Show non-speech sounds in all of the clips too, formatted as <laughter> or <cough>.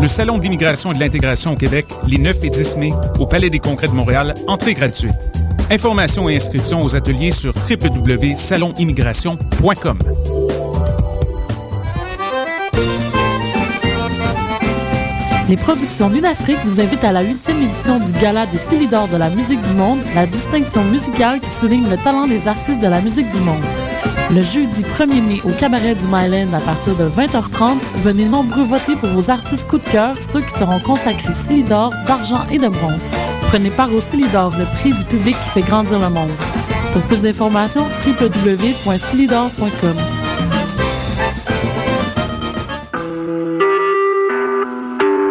Le Salon d'immigration et de l'intégration au Québec, les 9 et 10 mai, au Palais des Congrès de Montréal, entrée gratuite. Informations et inscriptions aux ateliers sur www.salonimmigration.com. Les productions Lunafrique vous invitent à la huitième édition du Gala des Silidors de la musique du monde, la distinction musicale qui souligne le talent des artistes de la musique du monde. Le jeudi 1er mai au cabaret du Myland à partir de 20h30, venez nombreux voter pour vos artistes coup de cœur, ceux qui seront consacrés Silidor, d'argent et de bronze. Prenez part au Silidor, le prix du public qui fait grandir le monde. Pour plus d'informations, www.silidor.com.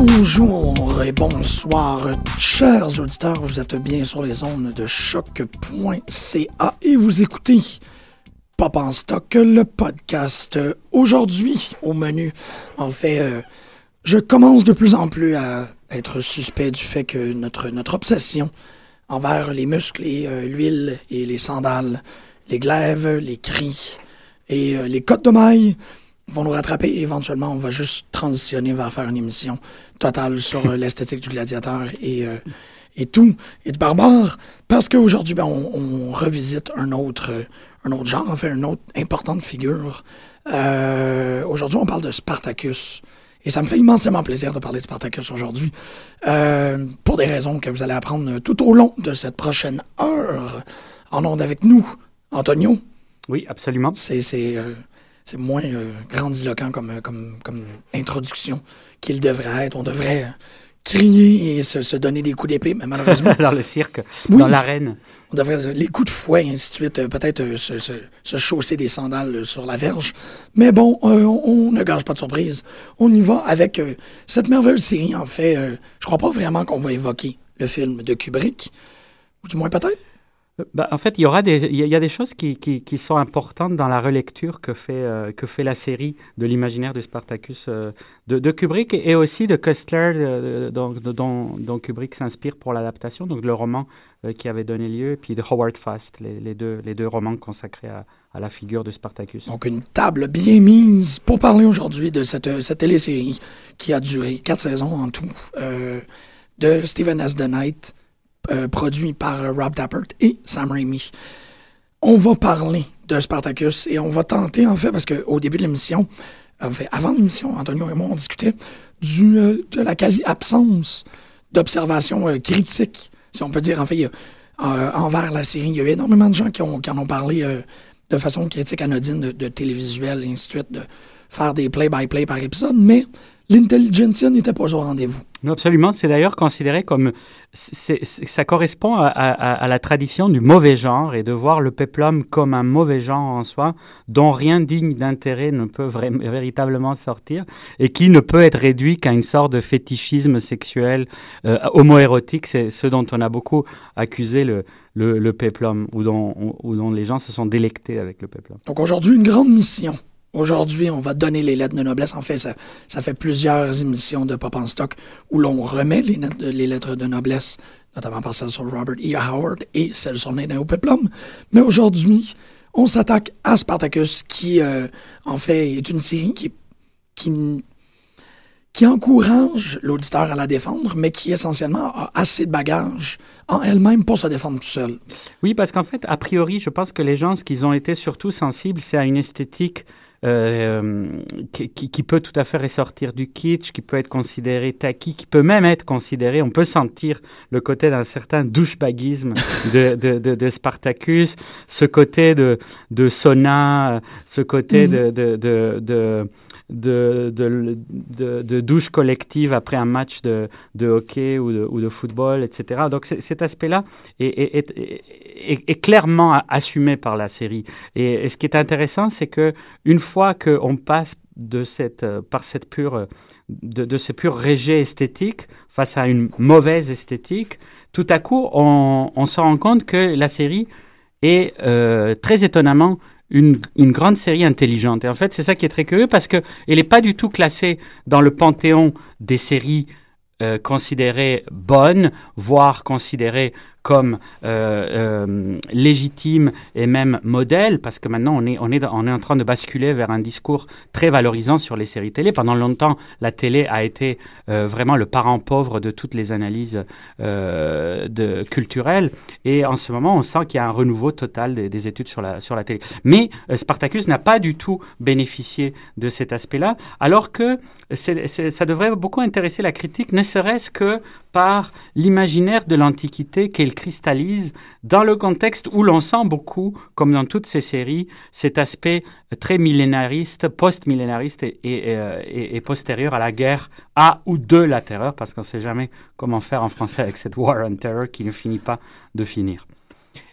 Bonjour et bonsoir, chers auditeurs. Vous êtes bien sur les ondes de choc.ca et vous écoutez Pop en stock, le podcast. Aujourd'hui, au menu, en fait, euh, je commence de plus en plus à être suspect du fait que notre, obsession envers les muscles et euh, l'huile et les sandales, les glaives, les cris et euh, les côtes de maille vont nous rattraper éventuellement on va juste transitionner vers faire une émission totale sur euh, l'esthétique du gladiateur et, euh, et tout, et de barbare, parce qu'aujourd'hui, ben, on, on revisite un autre, euh, un autre genre, en fait, une autre importante figure. Aujourd'hui, on parle de Spartacus. Et ça me fait immensément plaisir de parler de Spartacus aujourd'hui, euh, pour des raisons que vous allez apprendre tout au long de cette prochaine heure. En onde avec nous, Antonio. Oui, absolument. C'est euh, moins euh, grandiloquent comme, comme, comme introduction qu'il devrait être. On devrait euh, crier et se, se donner des coups d'épée, mais malheureusement, <laughs> dans le cirque, Oui. dans l'arène. on devrait euh, les coups de fouet, et ainsi de suite, euh, peut-être euh, se, se, se chausser des sandales sur la verge. Mais bon, euh, on, on ne gage pas de surprise. On y va avec euh, cette merveilleuse série. En fait, euh, je crois pas vraiment qu'on va évoquer le film de Kubrick, ou du moins peut-être. Bah, en fait, il y aura des, il y a- des choses qui, qui, sont importantes dans la relecture que fait, euh, que fait la série de l'imaginaire de Spartacus euh, de, Kubrick et aussi de Kessler, euh, dont, Kubrick s'inspire pour l'adaptation, donc le roman qui avait donné lieu, et puis de Howard Fast, les, deux, les deux romans consacrés à, à la figure de Spartacus. Donc, une table bien mise pour parler aujourd'hui de cette, cette télésérie qui a duré quatre saisons en tout, de Stephen S. The Knight, euh, produit par euh, Rob Tappert et Sam Raimi. On va parler de Spartacus et on va tenter, en fait, parce qu'au début de l'émission, en fait, avant l'émission, Antonio et moi, on discutait du, euh, de la quasi-absence d'observation critique, si on peut dire. En fait, envers la série, il y a eu énormément de gens qui, ont, qui en ont parlé de façon critique anodine de, de télévisuel et ainsi de suite, de faire des play-by-play par épisode, mais l'intelligentsia n'était pas au rendez-vous. Non, absolument. C'est d'ailleurs considéré comme. c'est- c'est- ça correspond à, à- à la tradition du mauvais genre et de voir le péplum comme un mauvais genre en soi, dont rien digne d'intérêt ne peut véritablement sortir et qui ne peut être réduit qu'à une sorte de fétichisme sexuel euh, homoérotique. C'est ce dont on a beaucoup accusé le, le, le péplum ou dont, ou dont les gens se sont délectés avec le péplum. Donc aujourd'hui, une grande mission. Aujourd'hui, on va donner les lettres de noblesse. En fait, ça, fait plusieurs émissions de Pop en Stock où l'on remet les, lettres de- noblesse, notamment par celle sur Robert E. Howard et celle sur Néo Peplum. Mais aujourd'hui, on s'attaque à Spartacus, qui, euh, en fait, est une série qui, qui encourage l'auditeur à la défendre, mais qui essentiellement a assez de bagages en elle-même pour se défendre tout seul. Oui, parce qu'en fait, a priori, je pense que les gens, ce qu'ils ont été surtout sensibles, c'est à une esthétique euh, qui, qui, peut tout à fait ressortir du kitsch, qui peut être considéré tacky, qui peut même être considéré, on peut sentir le côté d'un certain douchebagisme de, de, de, de, Spartacus, ce côté de, de sauna, ce côté de, de, de de, de, de, douche collective après un match de, hockey ou de, football, etc. Donc cet aspect-là est, est, est, est, clairement assumé par la série. Et, ce qui est intéressant, c'est que une fois qu'on passe de cette, par cette pure, de, de ce pur rejet esthétique face à une mauvaise esthétique, tout à coup, on, on se rend compte que la série est euh, très étonnamment une, une, grande série intelligente. Et en fait, c'est ça qui est très curieux parce qu'elle n'est pas du tout classée dans le panthéon des séries euh, considérées bonnes, voire considérées comme euh, euh, légitime et même modèle, parce que maintenant on est, on, est, on est en train de basculer vers un discours très valorisant sur les séries télé. Pendant longtemps, la télé a été euh, vraiment le parent pauvre de toutes les analyses culturelles, et en ce moment, on sent qu'il y a un renouveau total des, études sur la, sur la télé. Mais Spartacus n'a pas du tout bénéficié de cet aspect-là, alors que ça devrait beaucoup intéresser la critique, ne serait-ce que par l'imaginaire de l'Antiquité qu'elle cristallise dans le contexte où l'on sent beaucoup, comme dans toutes ces séries, cet aspect très millénariste, post-millénariste et, et, postérieur à la guerre à ou de la terreur, parce qu'on ne sait jamais comment faire en français avec cette war on terror qui ne finit pas de finir.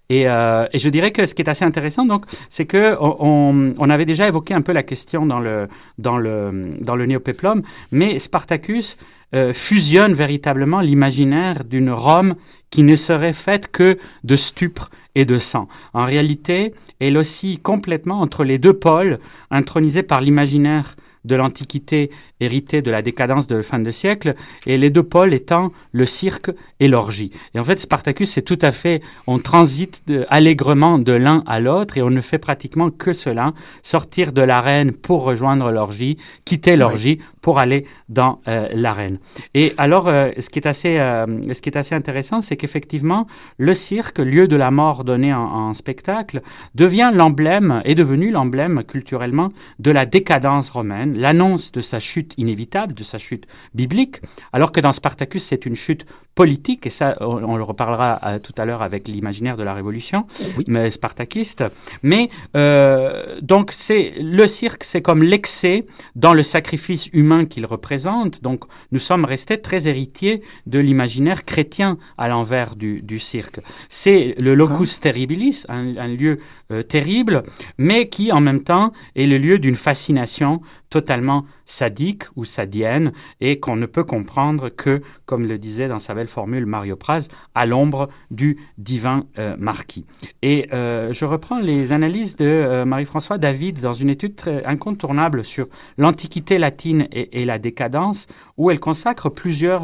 Et, euh, je dirais que ce qui est assez intéressant, donc, c'est que on, on, avait déjà évoqué un peu la question dans le dans le dans le néopéplum, mais Spartacus euh, fusionne véritablement l'imaginaire d'une Rome qui ne serait faite que de stupre et de sang. En réalité, elle oscille complètement entre les deux pôles, intronisés par l'imaginaire de l'Antiquité héritée de la décadence de fin de siècle, et les deux pôles étant le cirque et l'orgie. Et en fait, Spartacus, c'est tout à fait, on transite allègrement de l'un à l'autre, et on ne fait pratiquement que cela, sortir de l'arène pour rejoindre l'orgie, quitter l'orgie pour aller dans euh, l'arène. Et alors, euh, ce, qui est assez, euh, ce qui est assez intéressant, c'est qu'effectivement, le cirque, lieu de la mort donnée en, en spectacle, devient l'emblème, est devenu l'emblème culturellement de la décadence romaine, l'annonce de sa chute inévitable, de sa chute biblique, alors que dans Spartacus, c'est une chute politique, et ça, on, le reparlera euh, tout à l'heure avec l'imaginaire de la Révolution, mais spartakiste. Mais euh, donc, c'est le cirque, c'est comme l'excès dans le sacrifice humain qu'il représente. Donc, nous sommes restés très héritiers de l'imaginaire chrétien à l'envers du, du, cirque. C'est le locus terribilis, un, lieu euh, terrible, mais qui en même temps est le lieu d'une fascination totalement sadique ou sadienne et qu'on ne peut comprendre que, comme le disait dans sa belle formule Mario Praz, à l'ombre du divin euh, marquis. Et euh, je reprends les analyses de euh, Marie-François David dans une étude très incontournable sur l'Antiquité latine et, la décadence, où elle consacre plusieurs,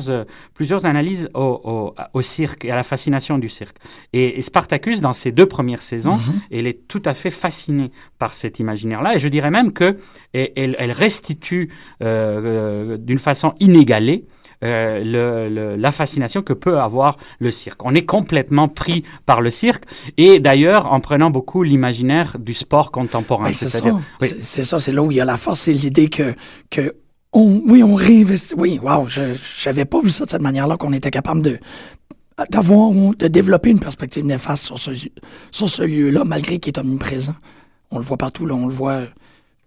plusieurs analyses au, au, cirque et à la fascination du cirque. Et, Spartacus, dans ses deux premières saisons, mm-hmm. elle est tout à fait fascinée par cet imaginaire-là, et je dirais même que elle, elle restitue euh, d'une façon inégalée euh, la fascination que peut avoir le cirque. On est complètement pris par le cirque et d'ailleurs en prenant beaucoup l'imaginaire du sport contemporain. c'est ça, c'est ça, c'est là où il y a la force, c'est l'idée que, que on, oui, on réinvestit. Oui, wow, je n'avais pas vu ça de cette manière-là, qu'on était capable de d'avoir de développer une perspective néfaste sur ce, sur ce lieu-là, malgré qu'il est omniprésent. On le voit partout, là, on le voit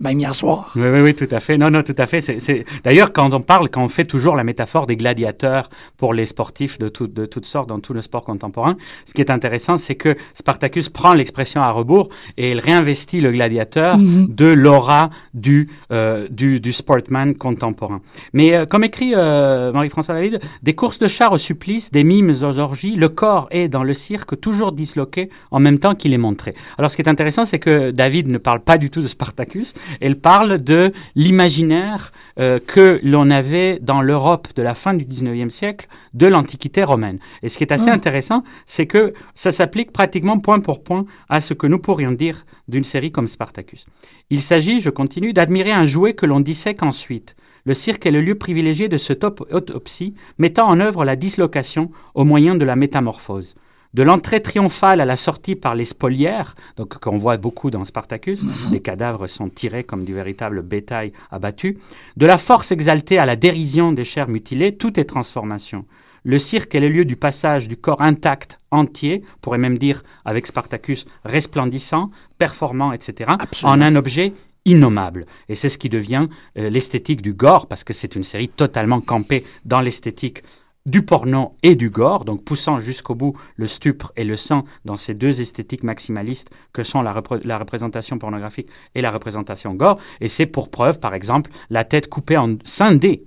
même hier soir. Oui, oui, oui, tout à fait. Non, non, tout à fait. C'est, D'ailleurs, quand on parle, quand on fait toujours la métaphore des gladiateurs pour les sportifs de, tout, de toutes sortes dans tout le sport contemporain, ce qui est intéressant, c'est que Spartacus prend l'expression à rebours et il réinvestit le gladiateur mhm. de l'aura du, euh, du, du, sportman contemporain. Mais euh, comme écrit euh, Marie-François David, des courses de chars au supplice, des mimes aux orgies, le corps est dans le cirque toujours disloqué en même temps qu'il est montré. Alors, ce qui est intéressant, c'est que David ne parle pas du tout de Spartacus, elle parle de l'imaginaire euh, que l'on avait dans l'Europe de la fin du 19e siècle de l'Antiquité romaine. Et ce qui est assez ah. intéressant, c'est que ça s'applique pratiquement point pour point à ce que nous pourrions dire d'une série comme Spartacus. Il s'agit, je continue, d'admirer un jouet que l'on dissèque ensuite. Le cirque est le lieu privilégié de cette autopsie mettant en œuvre la dislocation au moyen de la métamorphose. De l'entrée triomphale à la sortie par les spoliaires, donc qu'on voit beaucoup dans Spartacus, les cadavres sont tirés comme du véritable bétail abattu, de la force exaltée à la dérision des chairs mutilées, tout est transformation. Le cirque est le lieu du passage du corps intact, entier, on pourrait même dire avec Spartacus resplendissant, performant, etc., en un objet innommable. Et c'est ce qui devient euh, l'esthétique du gore, parce que c'est une série totalement campée dans l'esthétique du porno et du gore, donc poussant jusqu'au bout le stupre et le sang dans ces deux esthétiques maximalistes que sont la, représentation pornographique et la représentation gore. Et c'est pour preuve, par exemple, la tête coupée en scindée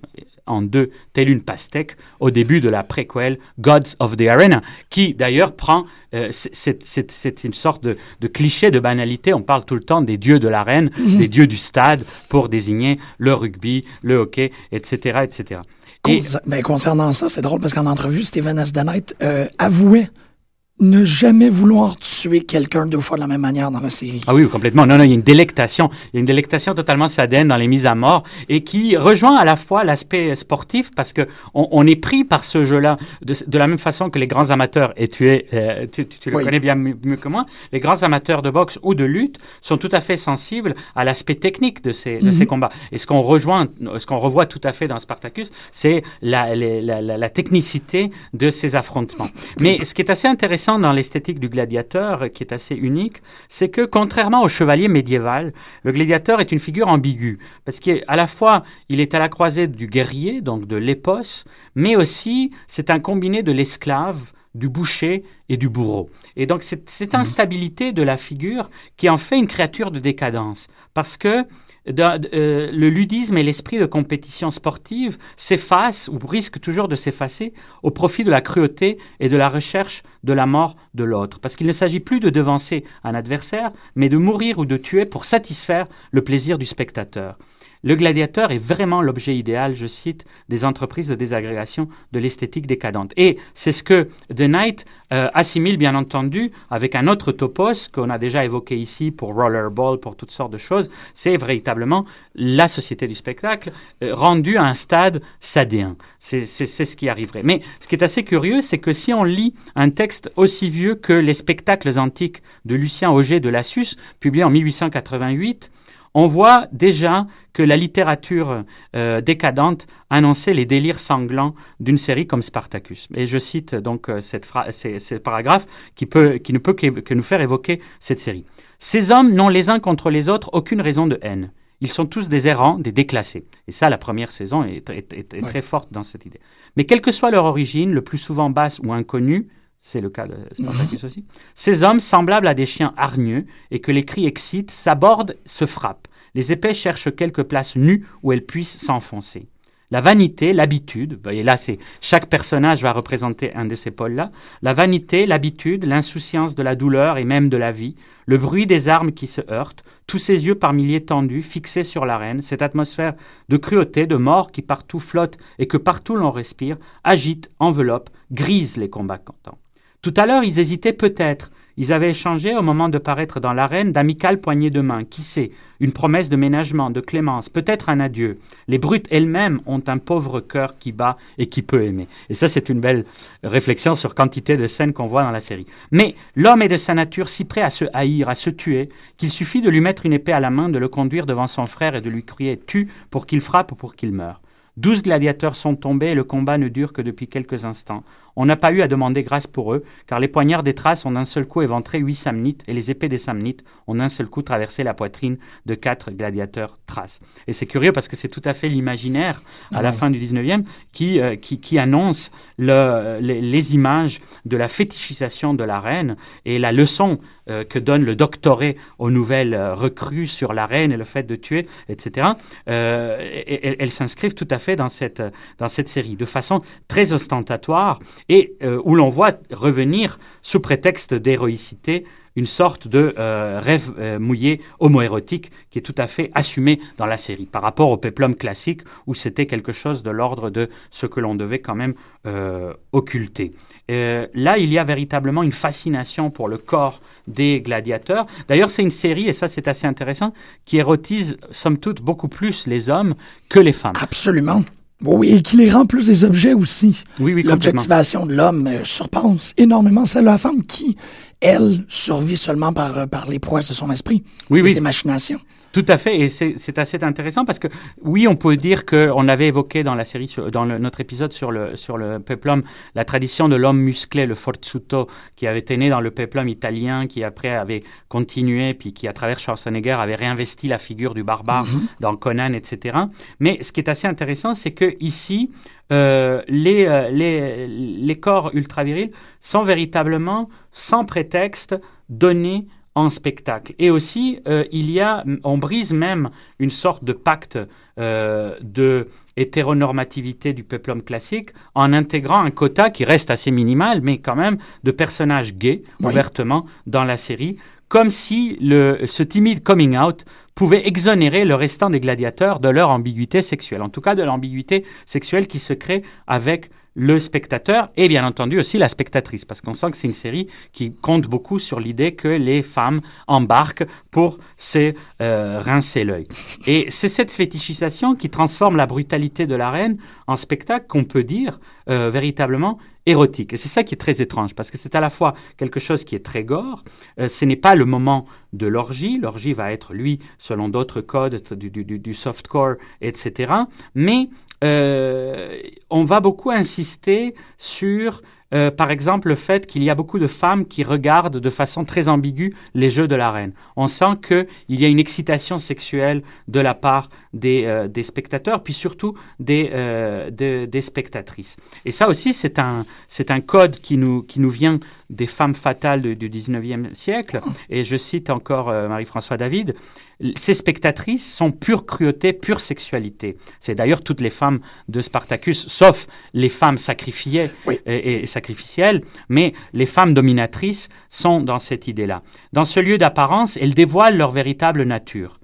en deux, telle une pastèque, au début de la préquelle Gods of the Arena, qui d'ailleurs prend, euh, c'est une sorte de, cliché de banalité, on parle tout le temps des dieux de l'arène, <laughs> des dieux du stade, pour désigner le rugby, le hockey, etc. etc. Ben, concernant ça, c'est drôle parce qu'en entrevue, Steven Asdanite euh, avouait ne jamais vouloir tuer quelqu'un deux fois de la même manière dans la série. Ah oui, complètement. Non, non, il y a une délectation. Il y a une délectation totalement sadienne dans les mises à mort et qui rejoint à la fois l'aspect sportif parce que on, est pris par ce jeu-là de, la même façon que les grands amateurs, et tu, es, euh, tu, le connais bien mieux, que moi, les grands amateurs de boxe ou de lutte sont tout à fait sensibles à l'aspect technique de ces, de ces mhm. combats. Et ce qu'on rejoint, ce qu'on revoit tout à fait dans Spartacus, c'est la, la, la, la technicité de ces affrontements. Mais ce qui est assez intéressant dans l'esthétique du gladiateur, qui est assez unique, c'est que contrairement au chevalier médiéval, le gladiateur est une figure ambiguë, parce qu'à la fois, il est à la croisée du guerrier, donc de l'épos, mais aussi c'est un combiné de l'esclave, du boucher et du bourreau. Et donc cette, mmh. instabilité de la figure qui en fait une créature de décadence, parce que euh, le ludisme et l'esprit de compétition sportive s'effacent ou risquent toujours de s'effacer au profit de la cruauté et de la recherche de la mort de l'autre. Parce qu'il ne s'agit plus de devancer un adversaire, mais de mourir ou de tuer pour satisfaire le plaisir du spectateur. Le gladiateur est vraiment l'objet idéal, je cite, des entreprises de désagrégation de l'esthétique décadente. Et c'est ce que The Knight euh, assimile bien entendu avec un autre topos qu'on a déjà évoqué ici pour Rollerball, pour toutes sortes de choses. C'est véritablement la société du spectacle euh, rendue à un stade sadéen. C'est ce qui arriverait. Mais ce qui est assez curieux, c'est que si on lit un texte aussi vieux que Les spectacles antiques de Lucien Auger de Lassus, publié en 1888, on voit déjà que la littérature euh, décadente annonçait les délires sanglants d'une série comme Spartacus. Et je cite donc euh, cette qui, peut, qui ne peut que, nous faire évoquer cette série. Ces hommes n'ont les uns contre les autres aucune raison de haine. Ils sont tous des errants, des déclassés. Et ça, la première saison est, très forte dans cette idée. Mais quelle que soit leur origine, le plus souvent basse ou inconnue, c'est le cas de <coughs> Spartacus aussi, ces hommes, semblables à des chiens hargneux et que les cris excitent, s'abordent, se frappent. Les épées cherchent quelque place nue où elles puissent s'enfoncer. La vanité, l'habitude, et là c'est chaque personnage va représenter un de ces pôles-là, la vanité, l'habitude, l'insouciance de la douleur et même de la vie, le bruit des armes qui se heurtent, tous ces yeux par milliers tendus, fixés sur l'arène, cette atmosphère de cruauté, de mort qui partout flotte et que partout l'on respire, agite, enveloppe, grise les combattants. Tout à l'heure, ils hésitaient peut-être, ils avaient échangé au moment de paraître dans l'arène d'amicales poignées de main. Qui sait? Une promesse de ménagement, de clémence, peut-être un adieu. Les brutes elles-mêmes ont un pauvre cœur qui bat et qui peut aimer. Et ça, c'est une belle réflexion sur quantité de scènes qu'on voit dans la série. Mais l'homme est de sa nature si prêt à se haïr, à se tuer, qu'il suffit de lui mettre une épée à la main, de le conduire devant son frère et de lui crier Tue pour qu'il frappe ou pour qu'il meure. Douze gladiateurs sont tombés et le combat ne dure que depuis quelques instants. On n'a pas eu à demander grâce pour eux, car les poignards des traces ont d'un seul coup éventré huit samnites et les épées des samnites ont d'un seul coup traversé la poitrine de quatre gladiateurs traces. Et c'est curieux parce que c'est tout à fait l'imaginaire à la fin du 19e qui, euh, qui, qui, annonce le, les, images de la fétichisation de la reine et la leçon euh, que donne le doctoré aux nouvelles euh, recrues sur la reine et le fait de tuer, etc. elles s'inscrivent tout à fait dans cette, dans cette série de façon très ostentatoire et euh, où l'on voit revenir, sous prétexte d'héroïcité, une sorte de euh, rêve euh, mouillé homoérotique qui est tout à fait assumé dans la série par rapport au péplum classique où c'était quelque chose de l'ordre de ce que l'on devait quand même occulter. là, il y a véritablement une fascination pour le corps des gladiateurs. D'ailleurs, c'est une série, et ça c'est assez intéressant, qui érotise somme toute beaucoup plus les hommes que les femmes. Absolument. Oui, et qui les rend plus des objets aussi. Oui. L'objectivation de l'homme euh, surpasse énormément celle de la femme qui, elle, survit seulement par, euh, par les prouesses de son esprit Oui, et oui. ses machinations. Tout à fait, et c'est assez intéressant parce que oui, on peut dire qu'on avait évoqué dans la série, sur- dans le- notre épisode sur le, sur le peplum, la tradition de l'homme musclé, le forzuto, qui avait été né dans le peplum italien, qui après avait continué, puis qui à travers Schwarzenegger avait réinvesti la figure du barbare dans Conan, etc. Mais ce qui est assez intéressant, c'est que ici, euh, les, euh, les, les corps ultra-virils sont véritablement, sans prétexte, donnés en spectacle. Et aussi, euh, il y a, on brise même une sorte de pacte euh, de hétéronormativité du peuplum classique en intégrant un quota qui reste assez minimal, mais quand même de personnages gays Oui. ouvertement dans la série, comme si le, ce timide coming out pouvait exonérer le restant des gladiateurs de leur ambiguïté sexuelle, en tout cas de l'ambiguïté sexuelle qui se crée avec le spectateur et bien entendu aussi la spectatrice, parce qu'on sent que c'est une série qui compte beaucoup sur l'idée que les femmes embarquent pour se euh, rincer l'œil. Et c'est cette fétichisation qui transforme la brutalité de la reine en spectacle qu'on peut dire euh, véritablement érotique. Et c'est ça qui est très étrange, parce que c'est à la fois quelque chose qui est très gore, euh, ce n'est pas le moment de l'orgie, l'orgie va être, lui, selon d'autres codes du, du, du- softcore, etc. Mais euh, on va beaucoup insister sur, euh, par exemple, le fait qu'il y a beaucoup de femmes qui regardent de façon très ambiguë les jeux de la reine. On sent qu'il y a une excitation sexuelle de la part des, euh, des spectateurs, puis surtout des, de- des spectatrices. Et ça aussi, c'est un, c'est un code qui nous vient des femmes fatales du, du 19e siècle. Et je cite encore euh, Marie-François David. Ces spectatrices sont pure cruauté, pure sexualité. C'est d'ailleurs toutes les femmes de Spartacus, sauf les femmes sacrifiées Oui. et, et sacrificielles, mais les femmes dominatrices sont dans cette idée-là. Dans ce lieu d'apparence, elles dévoilent leur véritable nature.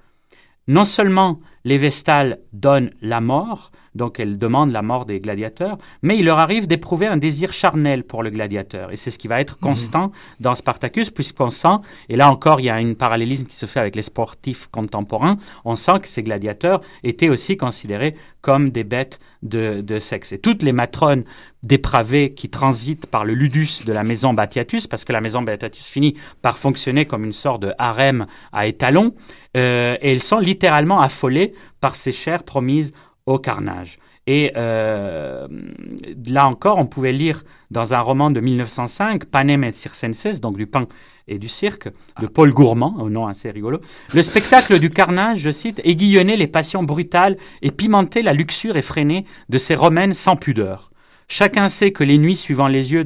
Non seulement les Vestales donnent la mort, donc elles demandent la mort des gladiateurs, mais il leur arrive d'éprouver un désir charnel pour le gladiateur. Et c'est ce qui va être constant dans Spartacus, puisqu'on sent, et là encore il y a un parallélisme qui se fait avec les sportifs contemporains, on sent que ces gladiateurs étaient aussi considérés comme des bêtes de, de sexe. Et toutes les matrones dépravées qui transitent par le ludus de la maison Batiatus, parce que la maison Batiatus finit par fonctionner comme une sorte de harem à étalons, euh, et elles sont littéralement affolées par ces chairs promises au carnage. Et euh, là encore, on pouvait lire dans un roman de 1905, Panem et Circenses, donc du pain et du cirque, de Paul Gourmand, au nom assez rigolo. Le spectacle du carnage, je cite, aiguillonnait les passions brutales et pimentait la luxure effrénée de ces romaines sans pudeur. Chacun sait que les nuits suivant les, jeux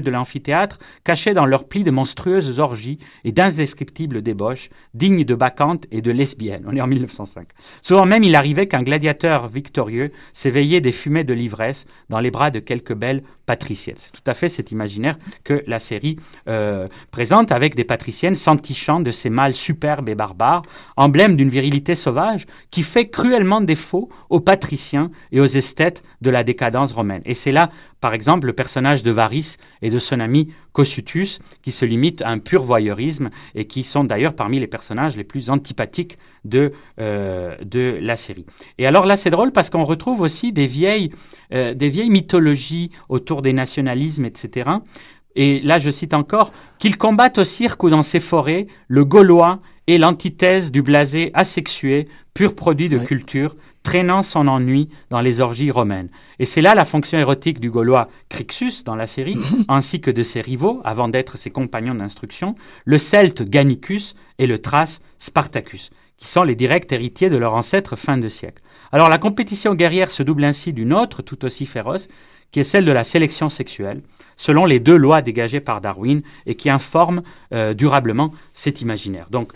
de l'amphithéâtre cachaient dans leurs plis de monstrueuses orgies et d'indescriptibles débauches, dignes de bacchantes et de lesbiennes. On est en 1905. Souvent même, il arrivait qu'un gladiateur victorieux s'éveillait des fumées de l'ivresse dans les bras de quelques belles patriciennes. C'est tout à fait cet imaginaire que la série euh, présente avec des patriciennes s'entichant de ces mâles superbes et barbares, emblème d'une virilité sauvage qui fait cruellement défaut aux patriciens et aux esthètes de la décadence romaine. Et c'est là, par exemple, le personnage de Varys et de son ami Cossutus, qui se limite à un pur voyeurisme et qui sont d'ailleurs parmi les personnages les plus antipathiques de, euh, de la série. Et alors là, c'est drôle parce qu'on retrouve aussi des vieilles, euh, des vieilles mythologies autour des nationalismes, etc. Et là, je cite encore, qu'ils combattent au cirque ou dans ces forêts, le Gaulois est l'antithèse du blasé asexué, pur produit de culture, traînant son ennui dans les orgies romaines. Et c'est là la fonction érotique du Gaulois Crixus dans la série, <laughs> ainsi que de ses rivaux, avant d'être ses compagnons d'instruction, le Celte Gannicus et le Thrace Spartacus, qui sont les directs héritiers de leur ancêtre fin de siècle. Alors la compétition guerrière se double ainsi d'une autre, tout aussi féroce, qui est celle de la sélection sexuelle, selon les deux lois dégagées par Darwin et qui informent euh, durablement cet imaginaire. Donc,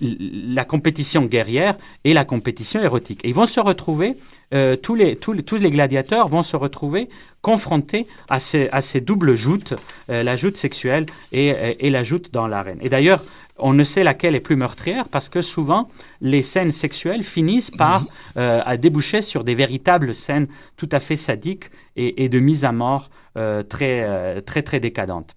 la compétition guerrière et la compétition érotique. Et ils vont se retrouver, euh, tous, les, tous, les, tous les gladiateurs vont se retrouver confrontés à ces, à ces doubles joutes, euh, la joute sexuelle et, et, et la joute dans l'arène. Et d'ailleurs, on ne sait laquelle est plus meurtrière parce que souvent les scènes sexuelles finissent par euh, à déboucher sur des véritables scènes tout à fait sadiques et, et de mise à mort euh, très, euh, très très décadentes.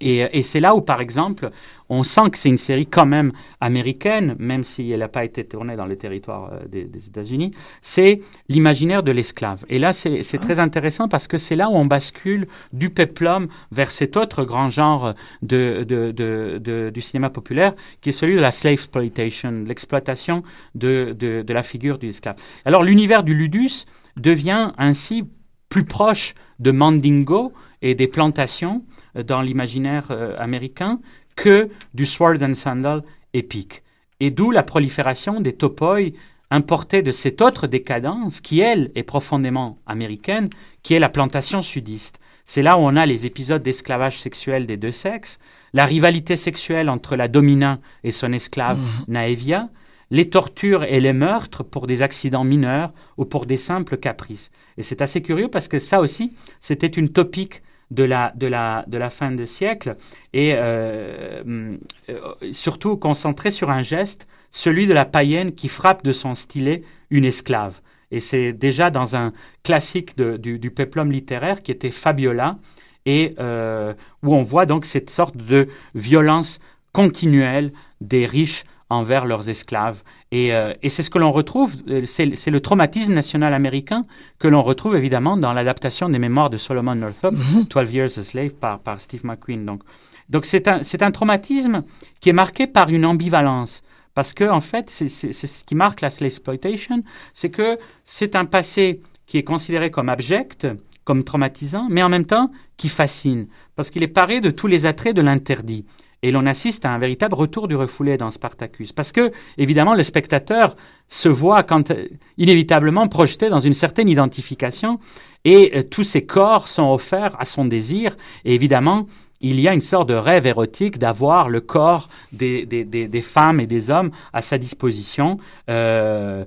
Et, c'est là où, par exemple, on sent que c'est une série quand même américaine, même si elle n'a pas été tournée dans le territoire euh, des, États-Unis, c'est l'imaginaire de l'esclave. Et là, c'est très intéressant parce que c'est là où on bascule du peplum vers cet autre grand genre de, du cinéma populaire, qui est celui de la slave exploitation, l'exploitation de, la figure du esclave. Alors l'univers du ludus devient ainsi plus proche de Mandingo et des plantations, dans l'imaginaire euh, américain que du sword and sandal épique. Et d'où la prolifération des topoi importés de cette autre décadence qui, elle, est profondément américaine, qui est la plantation sudiste. C'est là où on a les épisodes d'esclavage sexuel des deux sexes, la rivalité sexuelle entre la domina et son esclave mmh. Naevia, les tortures et les meurtres pour des accidents mineurs ou pour des simples caprices. Et c'est assez curieux parce que ça aussi, c'était une topique de la, de la, de la fin de siècle et euh, euh, surtout concentré sur un geste, celui de la païenne qui frappe de son stylet une esclave. Et c'est déjà dans un classique du, du peplum littéraire qui était Fabiola, et euh, où on voit donc cette sorte de violence continuelle des riches envers leurs esclaves. Euh, et, c'est ce que l'on retrouve, euh, c'est le traumatisme national américain que l'on retrouve évidemment dans l'adaptation des mémoires de Solomon Northup, 12 mhm. Years a Slave, par, par Steve McQueen. Donc, donc c'est un, un, traumatisme qui est marqué par une ambivalence. Parce que, en fait, c'est ce qui marque la slave exploitation, c'est que c'est un passé qui est considéré comme abject, comme traumatisant, mais en même temps qui fascine, parce qu'il est paré de tous les attraits de l'interdit. Et l'on assiste à un véritable retour du refoulé dans Spartacus. Parce que, évidemment, le spectateur se voit euh, inévitablement projeté dans une certaine identification et euh, tous ses corps sont offerts à son désir. Et évidemment, il y a une sorte de rêve érotique d'avoir le corps des, des, femmes et des hommes à sa disposition. Euh,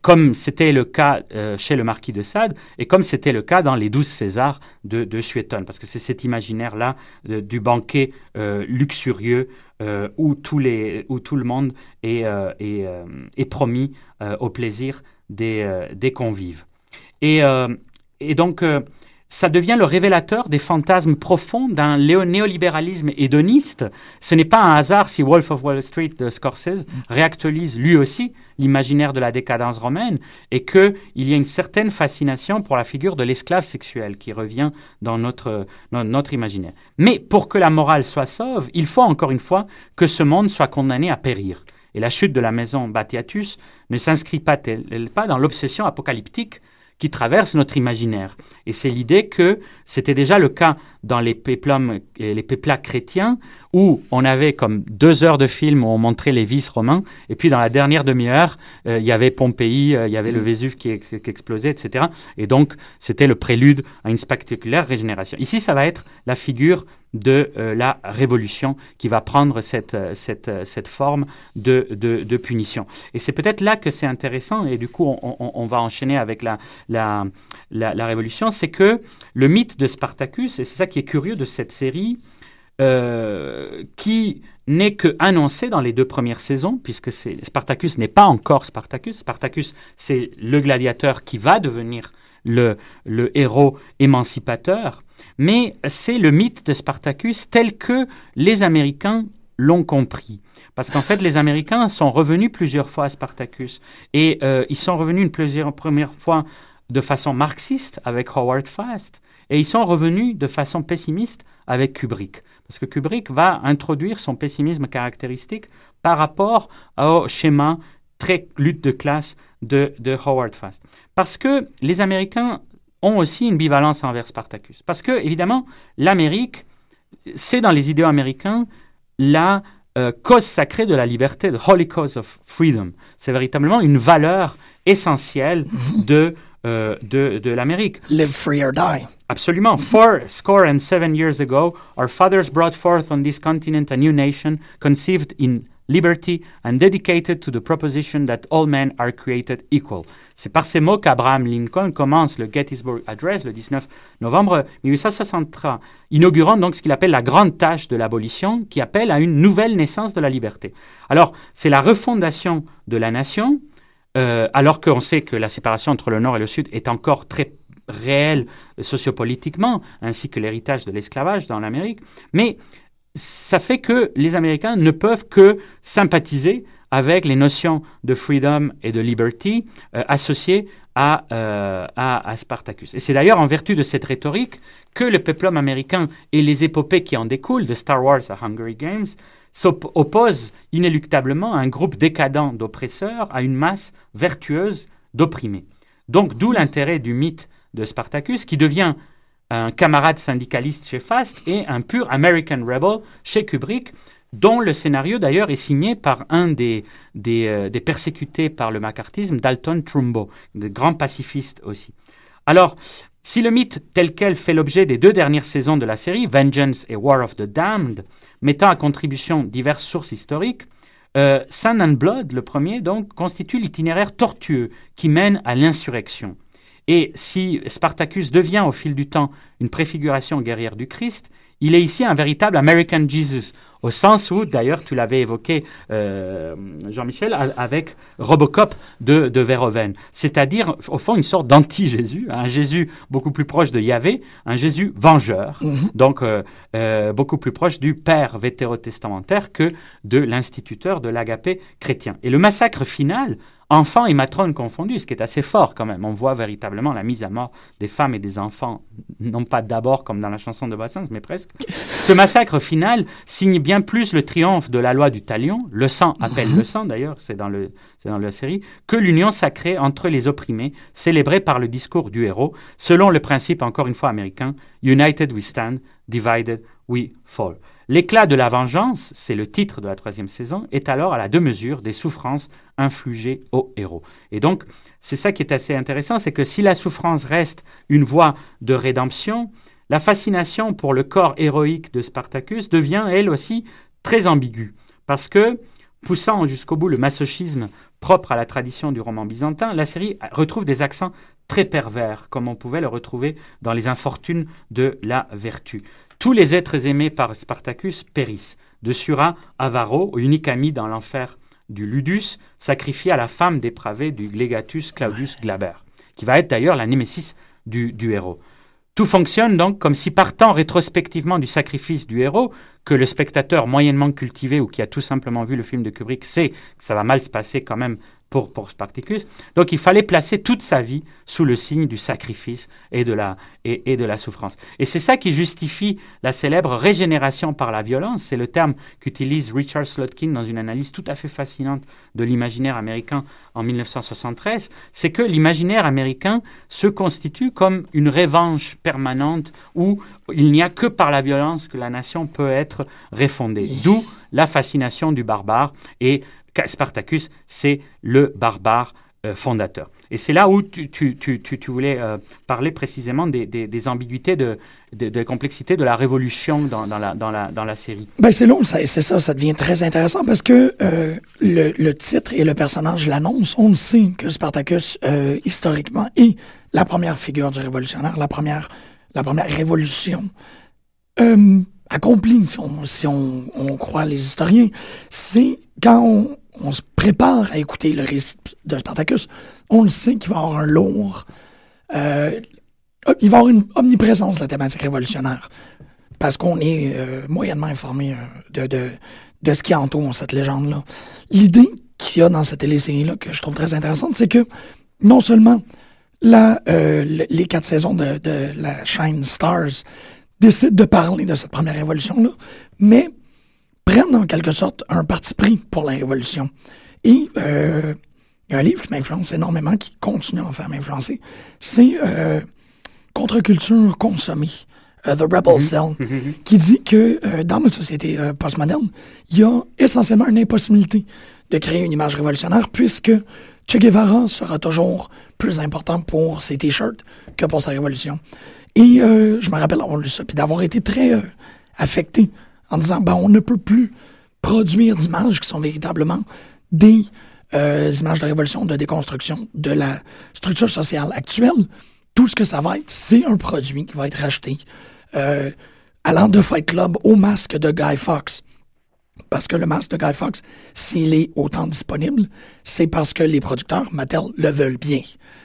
comme c'était le cas euh, chez le marquis de Sade et comme c'était le cas dans les douze Césars de, de Suétone, parce que c'est cet imaginaire-là du banquet euh, luxurieux euh, où, tout le monde est, promis au plaisir des, convives. Et donc, ça devient le révélateur des fantasmes profonds d'un néolibéralisme hédoniste. Ce n'est pas un hasard si Wolf of Wall Street de Scorsese réactualise lui aussi l'imaginaire de la décadence romaine et qu'il y a une certaine fascination pour la figure de l'esclave sexuel qui revient dans notre, notre imaginaire. Mais pour que la morale soit sauve, il faut encore une fois que ce monde soit condamné à périr. Et la chute de la maison Batiatus ne s'inscrit pas, pas dans l'obsession apocalyptique qui traverse notre imaginaire. Et c'est l'idée que c'était déjà le cas dans les péplums, les péplats chrétiens, où on avait comme deux heures de film où on montrait les vices romains, et puis dans la dernière demi-heure, euh, il y avait Pompéi, euh, il y avait le mm. Vésuve qui, qui, explosait, etc. Et donc, c'était le prélude à une spectaculaire régénération. Ici, ça va être la figure de euh, la révolution qui va prendre cette, cette, cette forme de, de, de, punition. Et c'est peut-être là que c'est intéressant, et du coup, on, on, on va enchaîner avec la, la, la, la révolution, c'est que le mythe de Spartacus, et c'est ça qui est curieux de cette série, euh, qui n'est que annoncé dans les deux premières saisons, puisque Spartacus n'est pas encore Spartacus. Spartacus, c'est le gladiateur qui va devenir le, le héros émancipateur, mais c'est le mythe de Spartacus tel que les Américains l'ont compris. Parce qu'en fait, les Américains sont revenus plusieurs fois à Spartacus. Et euh, ils sont revenus une plusieurs, première fois de façon marxiste avec Howard Fast. Et ils sont revenus de façon pessimiste avec Kubrick. Parce que Kubrick va introduire son pessimisme caractéristique par rapport au schéma très lutte de classe de, de Howard Fast. Parce que les Américains ont aussi une bivalence envers Spartacus. Parce que, évidemment, l'Amérique, c'est dans les idéaux américains la euh, cause sacrée de la liberté, the holy cause of freedom. C'est véritablement une valeur essentielle de euh, de, de l'Amérique. Live free or die. Absolument. Four score and seven years ago, our fathers brought forth on this continent a new nation, conceived in liberty and dedicated to the proposition that all men are created equal. C'est par ces mots qu'Abraham Lincoln commence le Gettysburg Address le 19 novembre 1863, inaugurant donc ce qu'il appelle la grande tâche de l'abolition, qui appelle à une nouvelle naissance de la liberté. Alors, c'est la refondation de la nation, euh, alors qu'on sait que la séparation entre le Nord et le Sud est encore très réelle sociopolitiquement, ainsi que l'héritage de l'esclavage dans l'Amérique. Mais ça fait que les Américains ne peuvent que sympathiser avec les notions de freedom et de liberty euh, associées à, euh, à, à, Spartacus. Et c'est d'ailleurs en vertu de cette rhétorique que le peplum américain et les épopées qui en découlent, de Star Wars à Hungry Games, s'opposent inéluctablement à un groupe décadent d'oppresseurs, à une masse vertueuse d'opprimés. Donc d'où l'intérêt du mythe de Spartacus, qui devient un camarade syndicaliste chez Fast et un pur American Rebel chez Kubrick, dont le scénario d'ailleurs est signé par un des, des, euh, des, persécutés par le macartisme, Dalton Trumbo, grand pacifiste aussi. Alors, si le mythe tel quel fait l'objet des deux dernières saisons de la série, Vengeance et War of the Damned, mettant à contribution diverses sources historiques, euh, Sun and Blood, le premier, donc, constitue l'itinéraire tortueux qui mène à l'insurrection. Et si Spartacus devient au fil du temps une préfiguration guerrière du Christ, il est ici un véritable American Jesus, au sens où, d'ailleurs, tu l'avais évoqué, euh, Jean-Michel, avec Robocop de, de Verhoeven. C'est-à-dire, au fond, une sorte d'anti-Jésus, un Jésus beaucoup plus proche de Yahvé, un Jésus vengeur, mhm. donc euh, euh, beaucoup plus proche du Père vétérotestamentaire que de l'instituteur de l'agapé chrétien. Et le massacre final enfants et matrones confondus, ce qui est assez fort quand même. On voit véritablement la mise à mort des femmes et des enfants, non pas d'abord comme dans la chanson de Bassins, mais presque. Ce massacre final signe bien plus le triomphe de la loi du talion, le sang appelle le sang d'ailleurs, c'est dans, dans la série, que l'union sacrée entre les opprimés, célébrée par le discours du héros, selon le principe encore une fois américain, United we stand, divided we fall. L'éclat de la vengeance, c'est le titre de la troisième saison, est alors à la deux mesures des souffrances infligées aux héros. Et donc, c'est ça qui est assez intéressant, c'est que si la souffrance reste une voie de rédemption, la fascination pour le corps héroïque de Spartacus devient, elle aussi, très ambiguë. Parce que, poussant jusqu'au bout le masochisme propre à la tradition du roman byzantin, la série retrouve des accents très pervers, comme on pouvait le retrouver dans les infortunes de la vertu. Tous les êtres aimés par Spartacus périssent. De Sura à Varro, unique ami dans l'enfer du Ludus, sacrifié à la femme dépravée du Glegatus Claudius Glaber, qui va être d'ailleurs la némésis du, du héros. Tout fonctionne donc comme si partant rétrospectivement du sacrifice du héros, que le spectateur moyennement cultivé ou qui a tout simplement vu le film de Kubrick sait que ça va mal se passer quand même pour, Spartacus. Donc il fallait placer toute sa vie sous le signe du sacrifice et de la, et, de la souffrance. Et c'est ça qui justifie la célèbre régénération par la violence. C'est le terme qu'utilise Richard Slotkin dans une analyse tout à fait fascinante de l'imaginaire américain en 1973. C'est que l'imaginaire américain se constitue comme une revanche permanente où il n'y a que par la violence que la nation peut être refondée. D'où la fascination du barbare et Spartacus, c'est le barbare euh, fondateur. Et c'est là où tu, voulais euh, parler précisément des, des, des ambiguïtés, de, de, complexité de la révolution dans, la, la, la série. Ben c'est long, c'est ça, ça devient très intéressant parce que euh, le, titre et le personnage l'annoncent. On sait que Spartacus, historiquement, est la première figure du révolutionnaire, la première, la révolution accomplie, si on, on croit les historiens. C'est quand on, on se prépare à écouter le récit de Spartacus, on le sait qu'il va avoir un lourd. Euh, il va avoir une omniprésence de la thématique révolutionnaire. Parce qu'on est euh, moyennement informé euh, de, ce qui entoure cette légende-là. L'idée qu'il y a dans cette télésérie-là, que je trouve très intéressante, c'est que non seulement les quatre saisons de, de la chaîne Stars décident de parler de cette première révolution-là, mais prennent en quelque sorte un parti pris pour la révolution. Et euh, il y a un livre qui m'influence énormément, qui continue à en faire m'influencer, c'est euh, Contre-culture consommée. Euh, The Rebel mhm. Cell, mhm. qui dit que euh, dans notre société euh, postmoderne, il y a essentiellement une impossibilité de créer une image révolutionnaire puisque Che Guevara sera toujours plus important pour ses t-shirts que pour sa révolution. Et je me rappelle d'avoir lu ça, puis d'avoir été très affecté en disant ben, on ne peut plus produire d'images qui sont véritablement des euh, images de révolution, de déconstruction de la structure sociale actuelle. Tout ce que ça va être, c'est un produit qui va être racheté, euh, allant de Fight Club au masque de Guy Fox. parce que le masque de Guy Fawkes, s'il est autant disponible, c'est parce que les producteurs, Mattel, le veulent bien.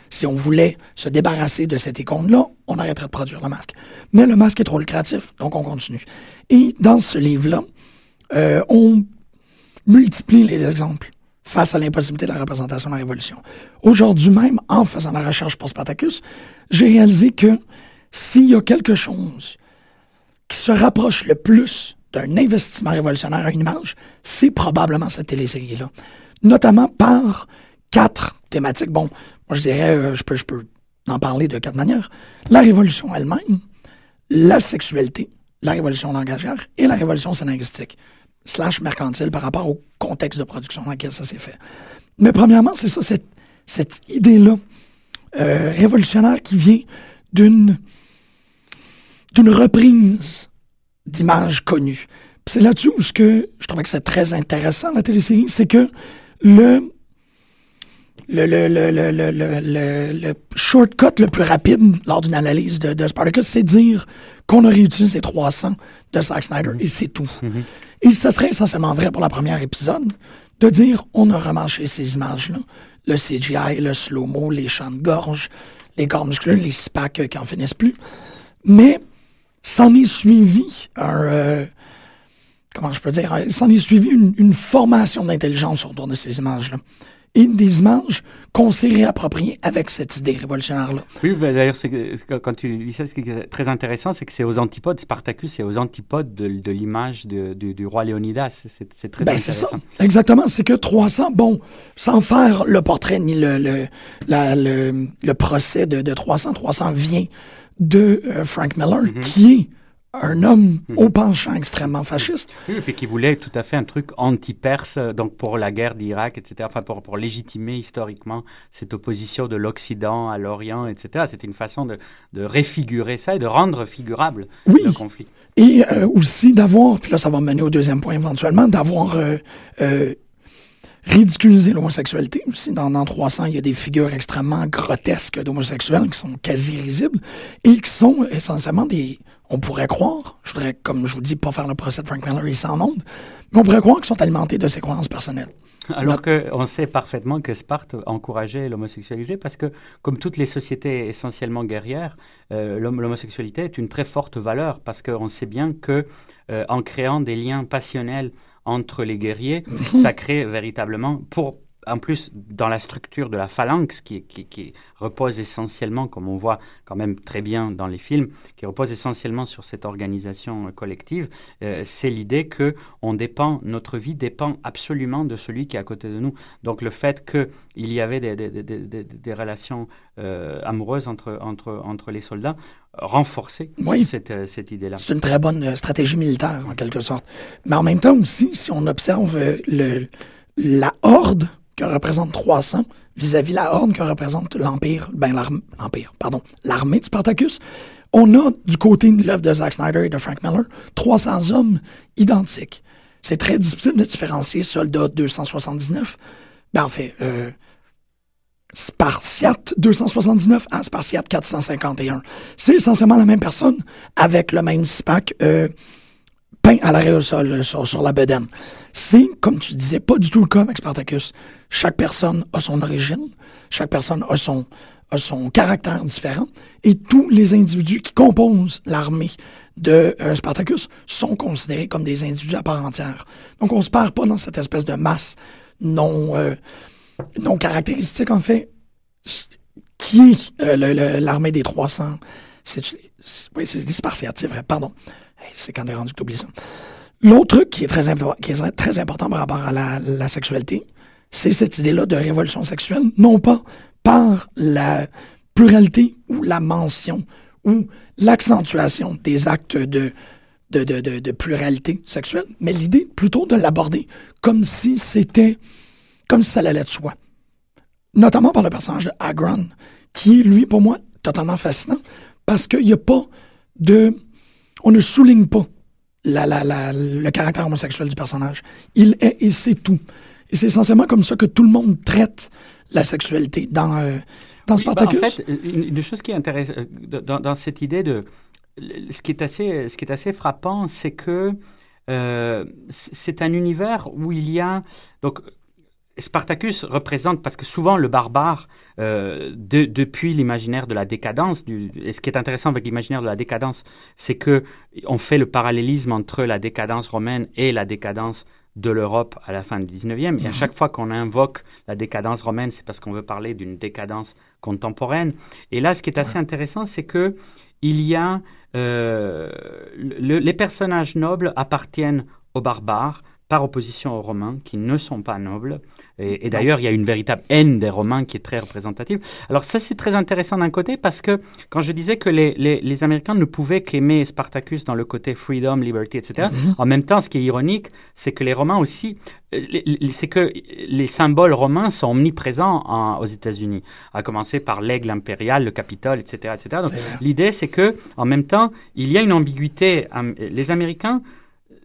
Si on voulait se débarrasser de cette icône-là, on arrêterait de produire le masque. Mais le masque est trop lucratif, donc on continue. Et dans ce livre-là, euh, on multiplie les exemples face à l'impossibilité de la représentation de la Révolution. Aujourd'hui même, en faisant la recherche pour Spartacus, j'ai réalisé que s'il y a quelque chose qui se rapproche le plus d'un investissement révolutionnaire à une image, c'est probablement cette télésérie-là. Notamment par quatre thématiques. Bon, moi je dirais, euh, je, peux, je peux en parler de quatre manières. La révolution elle-même, la sexualité, la révolution langagière et la révolution scénaristique, slash mercantile par rapport au contexte de production dans lequel ça s'est fait. Mais premièrement, c'est ça, cette, cette idée-là euh, révolutionnaire qui vient d'une d'une reprise d'images connues. C'est là-dessus où que je trouvais que c'est très intéressant, la télésérie, c'est que le le, le, le, le, le, le, shortcut le plus rapide lors d'une analyse de, de Spartacus, c'est dire qu'on aurait utilisé les 300 de Zack Snyder, et c'est tout. Mm-hmm. Et ça serait essentiellement vrai pour la première épisode, de dire on a remarché ces images-là, le CGI, le slow-mo, les champs de gorge, les corps musculeux, les SPAC qui en finissent plus. Mais s'en est suivi un... Euh, comment je peux dire? S'en est suivi une, une formation d'intelligence autour de ces images-là et des images qu'on s'est réappropriées avec cette idée révolutionnaire-là. Oui, ben, d'ailleurs, quand tu dis ça, ce qui est très intéressant, c'est que c'est aux antipodes, Spartacus, c'est aux antipodes de, l'image du, roi Léonidas. C'est très ben, intéressant. Ça. Exactement. C'est que 300, bon, sans faire le portrait ni le, le, le, procès de, de 300, 300 vient de euh, Frank Miller, mm-hmm. qui est un homme au penchant extrêmement fasciste. Oui, et puis qui voulait tout à fait un truc anti-perse, donc pour la guerre d'Irak, etc., enfin pour, pour légitimer historiquement cette opposition de l'Occident à l'Orient, etc. C'était une façon de, de, réfigurer ça et de rendre figurable le conflit. Et euh, aussi d'avoir, puis là ça va mener au deuxième point éventuellement, d'avoir euh, euh, ridiculisé l'homosexualité. Aussi, dans, dans 300, il y a des figures extrêmement grotesques d'homosexuels qui sont quasi risibles et qui sont essentiellement des on pourrait croire, je voudrais, comme je vous dis, pas faire le procès de Frank Miller ici en monde, mais on pourrait croire qu'ils sont alimentés de ses croyances personnelles. Alors qu'on sait parfaitement que Sparte encourageait l'homosexualité parce que, comme toutes les sociétés essentiellement guerrières, euh, l'homosexualité est une très forte valeur parce qu'on sait bien que euh, en créant des liens passionnels entre les guerriers, <laughs> ça crée véritablement, pour en plus, dans la structure de la phalanx, qui, qui, repose essentiellement, comme on voit quand même très bien dans les films, qui repose essentiellement sur cette organisation euh, collective, euh, c'est l'idée que on dépend, notre vie dépend absolument de celui qui est à côté de nous. Donc le fait qu'il y avait des, des, des, des relations euh, amoureuses entre, entre, entre les soldats renforçait cette, cette idée-là. C'est une très bonne stratégie militaire, en quelque sorte. Mais en même temps aussi, si on observe le, la horde représente 300 vis-à-vis la Horde que représente l'Empire, ben pardon, l'armée de Spartacus, on a du côté de l'œuvre de Zack Snyder et de Frank Miller 300 hommes identiques. C'est très difficile de différencier soldat 279, ben en fait, euh, Spartiate 279 à Spartiate 451. C'est essentiellement la même personne avec le même SPAC. Euh, peint à l'arrêt au sol euh, sur, la bedaine. C'est, comme tu disais, pas du tout le cas avec Spartacus. Chaque personne a son origine, chaque personne a son, caractère différent, et tous les individus qui composent l'armée de euh, Spartacus sont considérés comme des individus à part entière. Donc on se perd pas dans cette espèce de masse non, euh, non caractéristique, en fait, qui est l'armée des 300. C'est, c'est des c'est vrai, pardon c'est quand t'es rendu que t'oublies ça. L'autre truc qui est très, qui est très important par rapport à la, sexualité, c'est cette idée-là de révolution sexuelle, non pas par la pluralité ou la mention ou l'accentuation des actes de, de, de, de, pluralité sexuelle, mais l'idée plutôt de l'aborder comme si c'était, comme si ça allait de soi. Notamment par le personnage de Agron, qui est, lui, pour moi, totalement fascinant, parce qu'il n'y a pas de on ne souligne pas la, la, le caractère homosexuel du personnage. Il est et c'est tout. Et c'est essentiellement comme ça que tout le monde traite la sexualité dans, euh, dans Spartacus. Bah, en fait, une, chose qui est intéressante euh, dans, dans, cette idée de... Ce qui est assez, ce qui est assez frappant, c'est que c'est un univers où il y a donc Spartacus représente, parce que souvent le barbare, euh, depuis l'imaginaire de la décadence, du, et ce qui est intéressant avec l'imaginaire de la décadence, c'est que on fait le parallélisme entre la décadence romaine et la décadence de l'Europe à la fin du 19e. Et à chaque fois qu'on invoque la décadence romaine, c'est parce qu'on veut parler d'une décadence contemporaine. Et là, ce qui est assez intéressant, c'est que il y a euh, les personnages nobles appartiennent aux barbares par opposition aux Romains qui ne sont pas nobles. Et, d'ailleurs, il y a une véritable haine des Romains qui est très représentative. Alors ça, c'est très intéressant d'un côté parce que quand je disais que les, les, Américains ne pouvaient qu'aimer Spartacus dans le côté freedom, liberty, etc., mhm. en même temps, ce qui est ironique, c'est que les Romains aussi, euh, c'est que les symboles romains sont omniprésents aux États-Unis, à commencer par l'aigle impérial, le Capitole, etc., etc. Donc l'idée, c'est que en même temps, il y a une ambiguïté. Les Américains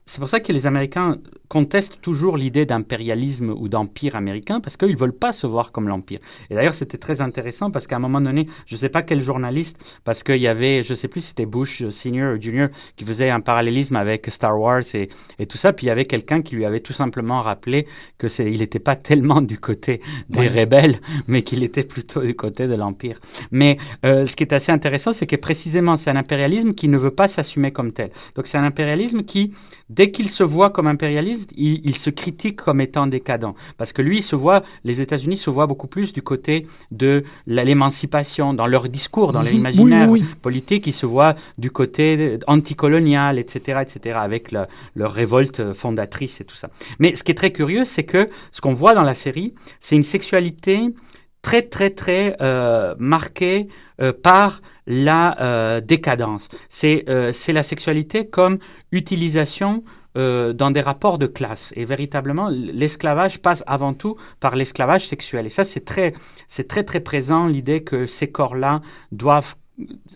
c'est pour ça que les Américains contestent toujours l'idée d'impérialisme ou d'empire américain parce qu'ils ne veulent pas se voir comme l'empire. Et d'ailleurs, c'était très intéressant parce qu'à un moment donné, je ne sais pas quel journaliste, parce qu'il y avait, je ne sais plus si c'était Bush senior ou junior, qui faisait un parallélisme avec Star Wars et, et tout ça. Puis il y avait quelqu'un qui lui avait tout simplement rappelé que c'est, il n'était pas tellement du côté des rebelles, mais qu'il était plutôt du côté de l'empire. Mais euh, ce qui est assez intéressant, c'est que précisément, c'est un impérialisme qui ne veut pas s'assumer comme tel. Donc c'est un impérialisme qui dès qu'il se voit comme impérialiste, il, se critique comme étant décadent. Parce que lui, il se voit, les États-Unis se voient beaucoup plus du côté de l'émancipation, dans leur discours, dans l'imaginaire politique, ils se voient du côté anticolonial, etc., etc., avec leur révolte fondatrice et tout ça. Mais ce qui est très curieux, c'est que ce qu'on voit dans la série, c'est une sexualité très, très, très euh, marquée euh, par la euh, décadence. C'est la sexualité comme utilisation dans des rapports de classe. Et véritablement, l'esclavage passe avant tout par l'esclavage sexuel. Et ça, c'est très, très, très présent, l'idée que ces corps-là doivent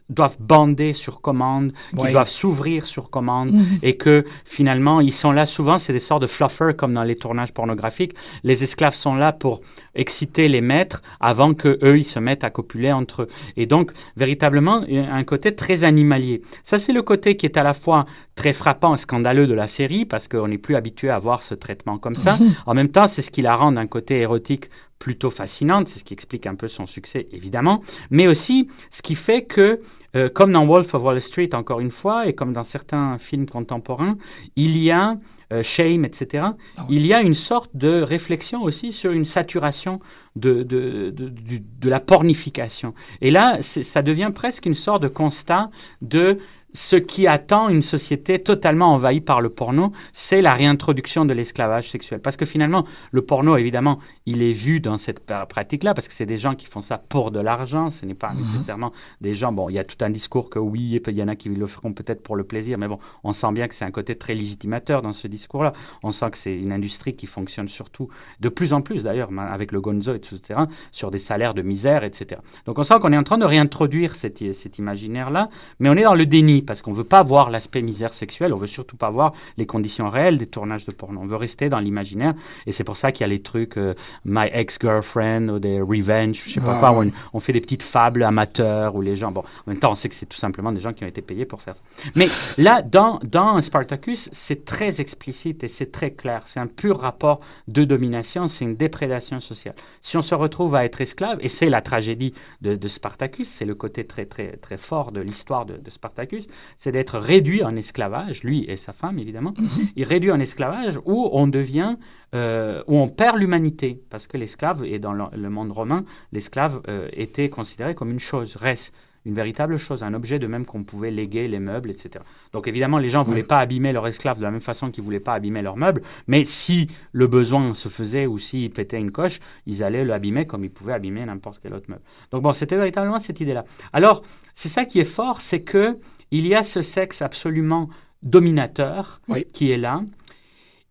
doivent bander sur commande, qui doivent s'ouvrir sur commande <laughs> et que finalement ils sont là souvent, c'est des sortes de fluffers comme dans les tournages pornographiques. Les esclaves sont là pour exciter les maîtres avant que eux ils se mettent à copuler entre eux. Et donc véritablement un côté très animalier. Ça c'est le côté qui est à la fois très frappant et scandaleux de la série parce qu'on n'est plus habitué à voir ce traitement comme ça. <laughs> En même temps, c'est ce qui la rend d'un côté érotique plutôt fascinante, c'est ce qui explique un peu son succès évidemment, mais aussi ce qui fait que, euh, comme dans Wolf of Wall Street encore une fois, et comme dans certains films contemporains, il y a euh, Shame, etc., ah il y a une sorte de réflexion aussi sur une saturation de, de, de, de la pornification. Et là, ça devient presque une sorte de constat de ce qui attend une société totalement envahie par le porno, c'est la réintroduction de l'esclavage sexuel. Parce que finalement, le porno, évidemment, il est vu dans cette pratique-là, parce que c'est des gens qui font ça pour de l'argent, ce n'est pas mhm. nécessairement des gens, bon, il y a tout un discours que oui, il y en a qui le feront peut-être pour le plaisir, mais bon, on sent bien que c'est un côté très légitimateur dans ce discours-là. On sent que c'est une industrie qui fonctionne surtout, de plus en plus d'ailleurs, avec le gonzo, etc., sur des salaires de misère, etc. Donc on sent qu'on est en train de réintroduire cet, cet imaginaire-là, mais on est dans le déni parce qu'on veut pas voir l'aspect misère sexuelle, on veut surtout pas voir les conditions réelles des tournages de porno. On veut rester dans l'imaginaire et c'est pour ça qu'il y a les trucs euh, My Ex-Girlfriend ou des Revenge, je sais pas quoi, où on, fait des petites fables amateurs où les gens, bon, en même temps, on sait que c'est tout simplement des gens qui ont été payés pour faire ça. Mais là, dans, dans Spartacus, c'est très explicite et c'est très clair. C'est un pur rapport de domination, c'est une déprédation sociale. Si on se retrouve à être esclave, et c'est la tragédie de, Spartacus, c'est le côté très, très, très fort de l'histoire de, de Spartacus, c'est d'être réduit en esclavage, lui et sa femme évidemment, mhm. il réduit en esclavage où on devient, euh, où on perd l'humanité, parce que l'esclave, et dans le, monde romain, l'esclave euh, était considéré comme une chose, res, une véritable chose, un objet de même qu'on pouvait léguer les meubles, etc. Donc évidemment, les gens ne voulaient pas abîmer leur esclave de la même façon qu'ils ne voulaient pas abîmer leurs meubles, mais si le besoin se faisait ou s'ils pétaient une coche, ils allaient l'abîmer comme ils pouvaient abîmer n'importe quel autre meuble. Donc bon, c'était véritablement cette idée-là. Alors, c'est ça qui est fort, c'est que il y a ce sexe absolument dominateur qui est là.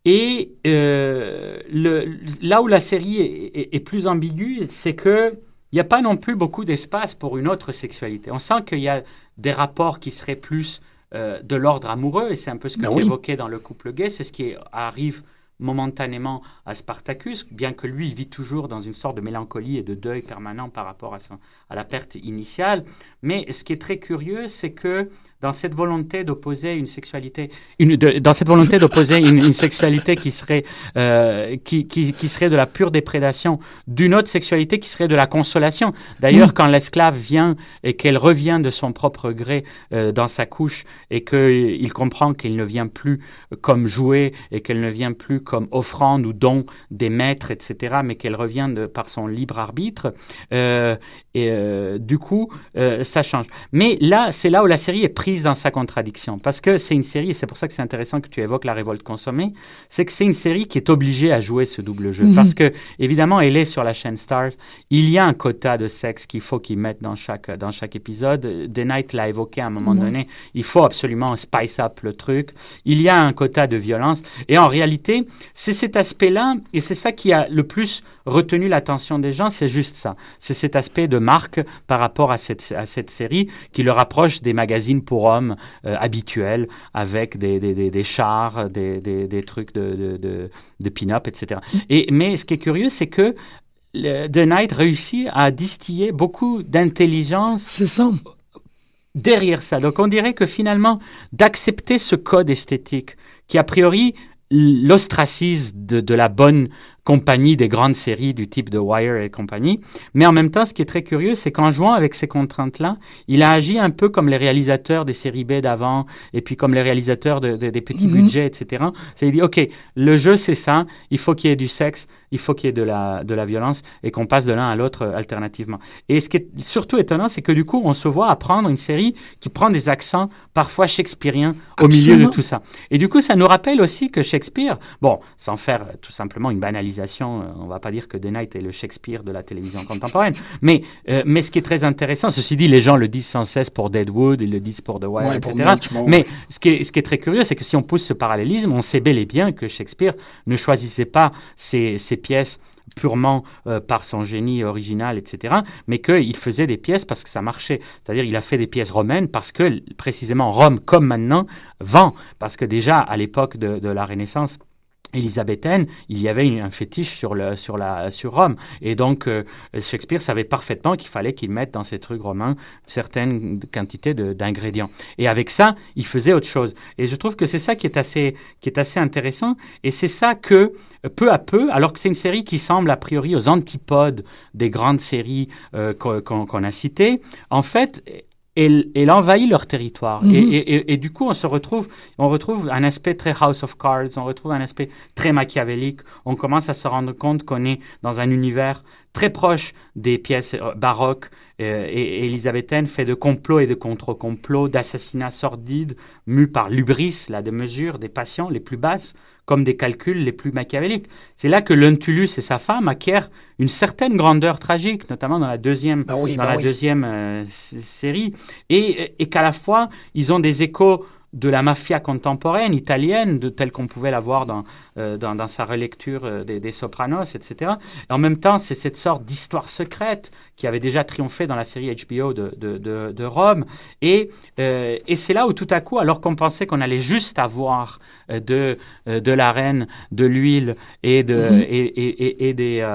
Et euh, le, là où la série est, plus ambiguë, c'est qu'il n'y a pas non plus beaucoup d'espace pour une autre sexualité. On sent qu'il y a des rapports qui seraient plus euh, de l'ordre amoureux, et c'est un peu ce que ben tu évoquais dans le couple gay, c'est ce qui arrive momentanément à Spartacus, bien que lui, il vit toujours dans une sorte de mélancolie et de deuil permanent par rapport à, la perte initiale. Mais ce qui est très curieux, c'est que dans cette volonté d'opposer une sexualité, dans cette volonté d'opposer une, sexualité qui serait, euh, qui, serait de la pure déprédation, d'une autre sexualité qui serait de la consolation. D'ailleurs, quand l'esclave vient et qu'elle revient de son propre gré euh, dans sa couche et qu'il comprend qu'il ne vient plus comme jouet et qu'elle ne vient plus comme offrande ou don des maîtres, etc., mais qu'elle revient de, par son libre arbitre, euh, et euh, du coup, euh, ça change. Mais là, c'est là où la série est prise dans sa contradiction. Parce que c'est une série, et c'est pour ça que c'est intéressant que tu évoques la révolte consommée, c'est que c'est une série qui est obligée à jouer ce double jeu. Mhm. Parce que, évidemment, elle est sur la chaîne Stars. Il y a un quota de sexe qu'il faut qu'ils mettent dans chaque, dans chaque épisode. The Night l'a évoqué à un moment donné. Il faut absolument spice up le truc. Il y a un quota de violence. Et en réalité, c'est cet aspect-là, et c'est ça qui a le plus retenu l'attention des gens, c'est juste ça. C'est cet aspect de marque par rapport à cette, à cette série qui le rapproche des magazines pour hommes euh, habituels avec des, des, des, chars, des, trucs de, de, de, pin-up, etc. Et, mais ce qui est curieux, c'est que The Night réussit à distiller beaucoup d'intelligence. C'est ça derrière ça. Donc on dirait que finalement, d'accepter ce code esthétique qui a priori l'ostracise de, de, la bonne compagnie des grandes séries du type de Wire et compagnie. Mais en même temps, ce qui est très curieux, c'est qu'en jouant avec ces contraintes-là, il a agi un peu comme les réalisateurs des séries B d'avant, et puis comme les réalisateurs de, des petits mhm. budgets, etc. C'est dit, OK, le jeu, c'est ça, il faut qu'il y ait du sexe, il faut qu'il y ait de la, de la violence, et qu'on passe de l'un à l'autre euh, alternativement. Et ce qui est surtout étonnant, c'est que du coup, on se voit apprendre une série qui prend des accents parfois shakespeariens au milieu de tout ça. Et du coup, ça nous rappelle aussi que Shakespeare, bon, sans faire euh, tout simplement une banalisation, euh, on ne va pas dire que The Night est le Shakespeare de la télévision contemporaine, mais, euh, mais ce qui est très intéressant, ceci dit, les gens le disent sans cesse pour Deadwood, ils le disent pour The Wire, etc. Mais ce qui, est, ce qui est très curieux, c'est que si on pousse ce parallélisme, on sait bel et bien que Shakespeare ne choisissait pas ses, ses pièces purement euh, par son génie original, etc., mais qu'il faisait des pièces parce que ça marchait. C'est-à-dire il a fait des pièces romaines parce que précisément Rome, comme maintenant, vend. Parce que déjà à l'époque de, de la Renaissance, élisabéthaine, il y avait un fétiche sur, le, sur, la, sur Rome. Et donc, euh, Shakespeare savait parfaitement qu'il fallait qu'il mette dans ses trucs romains certaines quantités d'ingrédients. Et avec ça, il faisait autre chose. Et je trouve que c'est ça qui est assez, qui est assez intéressant. Et c'est ça que, peu à peu, alors que c'est une série qui semble a priori aux antipodes des grandes séries euh, qu'on a citées, en fait, elle, envahit leur territoire. Mhm. et, du coup, on se retrouve, on retrouve un aspect très House of Cards, on retrouve un aspect très machiavélique. On commence à se rendre compte qu'on est dans un univers très proche des pièces euh, baroques euh, et, élisabéthaines, fait de complots et de contre-complots, d'assassinats sordides, mus par l'ubris, la démesure, des passions les plus basses comme des calculs les plus machiavéliques. C'est là que Lentulus et sa femme acquièrent une certaine grandeur tragique, notamment dans la deuxième, bah dans bah la deuxième euh, série, et, et qu'à la fois, ils ont des échos de la mafia contemporaine italienne, de telle qu'on pouvait la voir dans, euh, dans, sa relecture euh, des, Sopranos, etc. Et en même temps, c'est cette sorte d'histoire secrète qui avait déjà triomphé dans la série HBO de, de, Rome. Et, euh, et c'est là où tout à coup, alors qu'on pensait qu'on allait juste avoir de, de la reine, de l'huile et, de, et, et, et, des,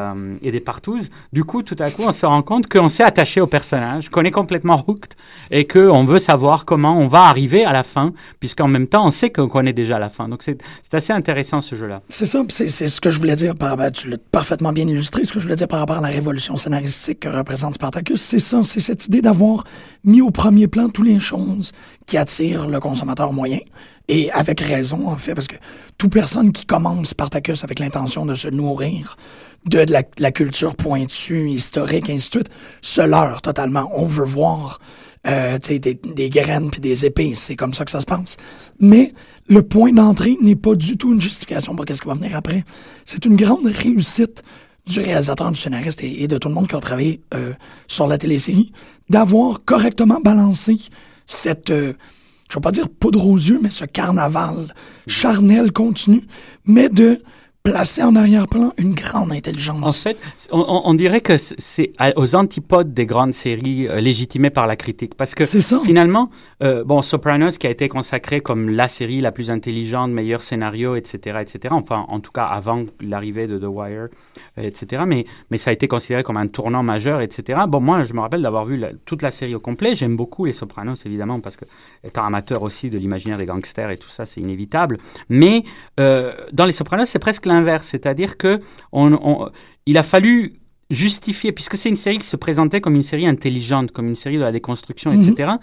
et des partouzes, du coup, tout à coup, on se rend compte qu'on s'est attaché au personnage, qu'on est complètement hooked et qu'on veut savoir comment on va arriver à la fin puisqu'en même temps, on sait qu'on connaît déjà la fin. Donc, c'est assez intéressant ce jeu-là. C'est ça, c'est ce que je voulais dire par rapport, tu l'as parfaitement bien illustré, ce que je voulais dire par rapport à la révolution scénaristique que représente Spartacus, c'est ça, c'est cette idée d'avoir mis au premier plan toutes les choses qui attirent le consommateur moyen. Et avec raison, en fait, parce que toute personne qui commence Spartacus avec l'intention de se nourrir de, la, la, culture pointue, historique, ainsi de suite, se leurre totalement. On veut voir euh, des, des graines puis des épées. C'est comme ça que ça se passe. Mais le point d'entrée n'est pas du tout une justification pour qu'est-ce qui va venir après. C'est une grande réussite du réalisateur, du scénariste et, de tout le monde qui a travaillé euh, sur la télésérie d'avoir correctement balancé cette, euh, je vais pas dire poudre aux yeux, mais ce carnaval charnel continu, mais de placé en arrière-plan une grande intelligence. En fait, on, dirait que c'est aux antipodes des grandes séries euh, légitimées par la critique. Parce que finalement, euh, bon, Sopranos, qui a été consacré comme la série la plus intelligente, meilleur scénario, etc., etc., enfin, en tout cas, avant l'arrivée de The Wire, euh, etc., mais, mais ça a été considéré comme un tournant majeur, etc. Bon, moi, je me rappelle d'avoir vu toute la série au complet. J'aime beaucoup les Sopranos, évidemment, parce que, étant amateur aussi de l'imaginaire des gangsters et tout ça, c'est inévitable. Mais dans les Sopranos, c'est presque l'inverse, c'est-à-dire que on, il a fallu justifier, puisque c'est une série qui se présentait comme une série intelligente, comme une série de la déconstruction, etc. Mhm.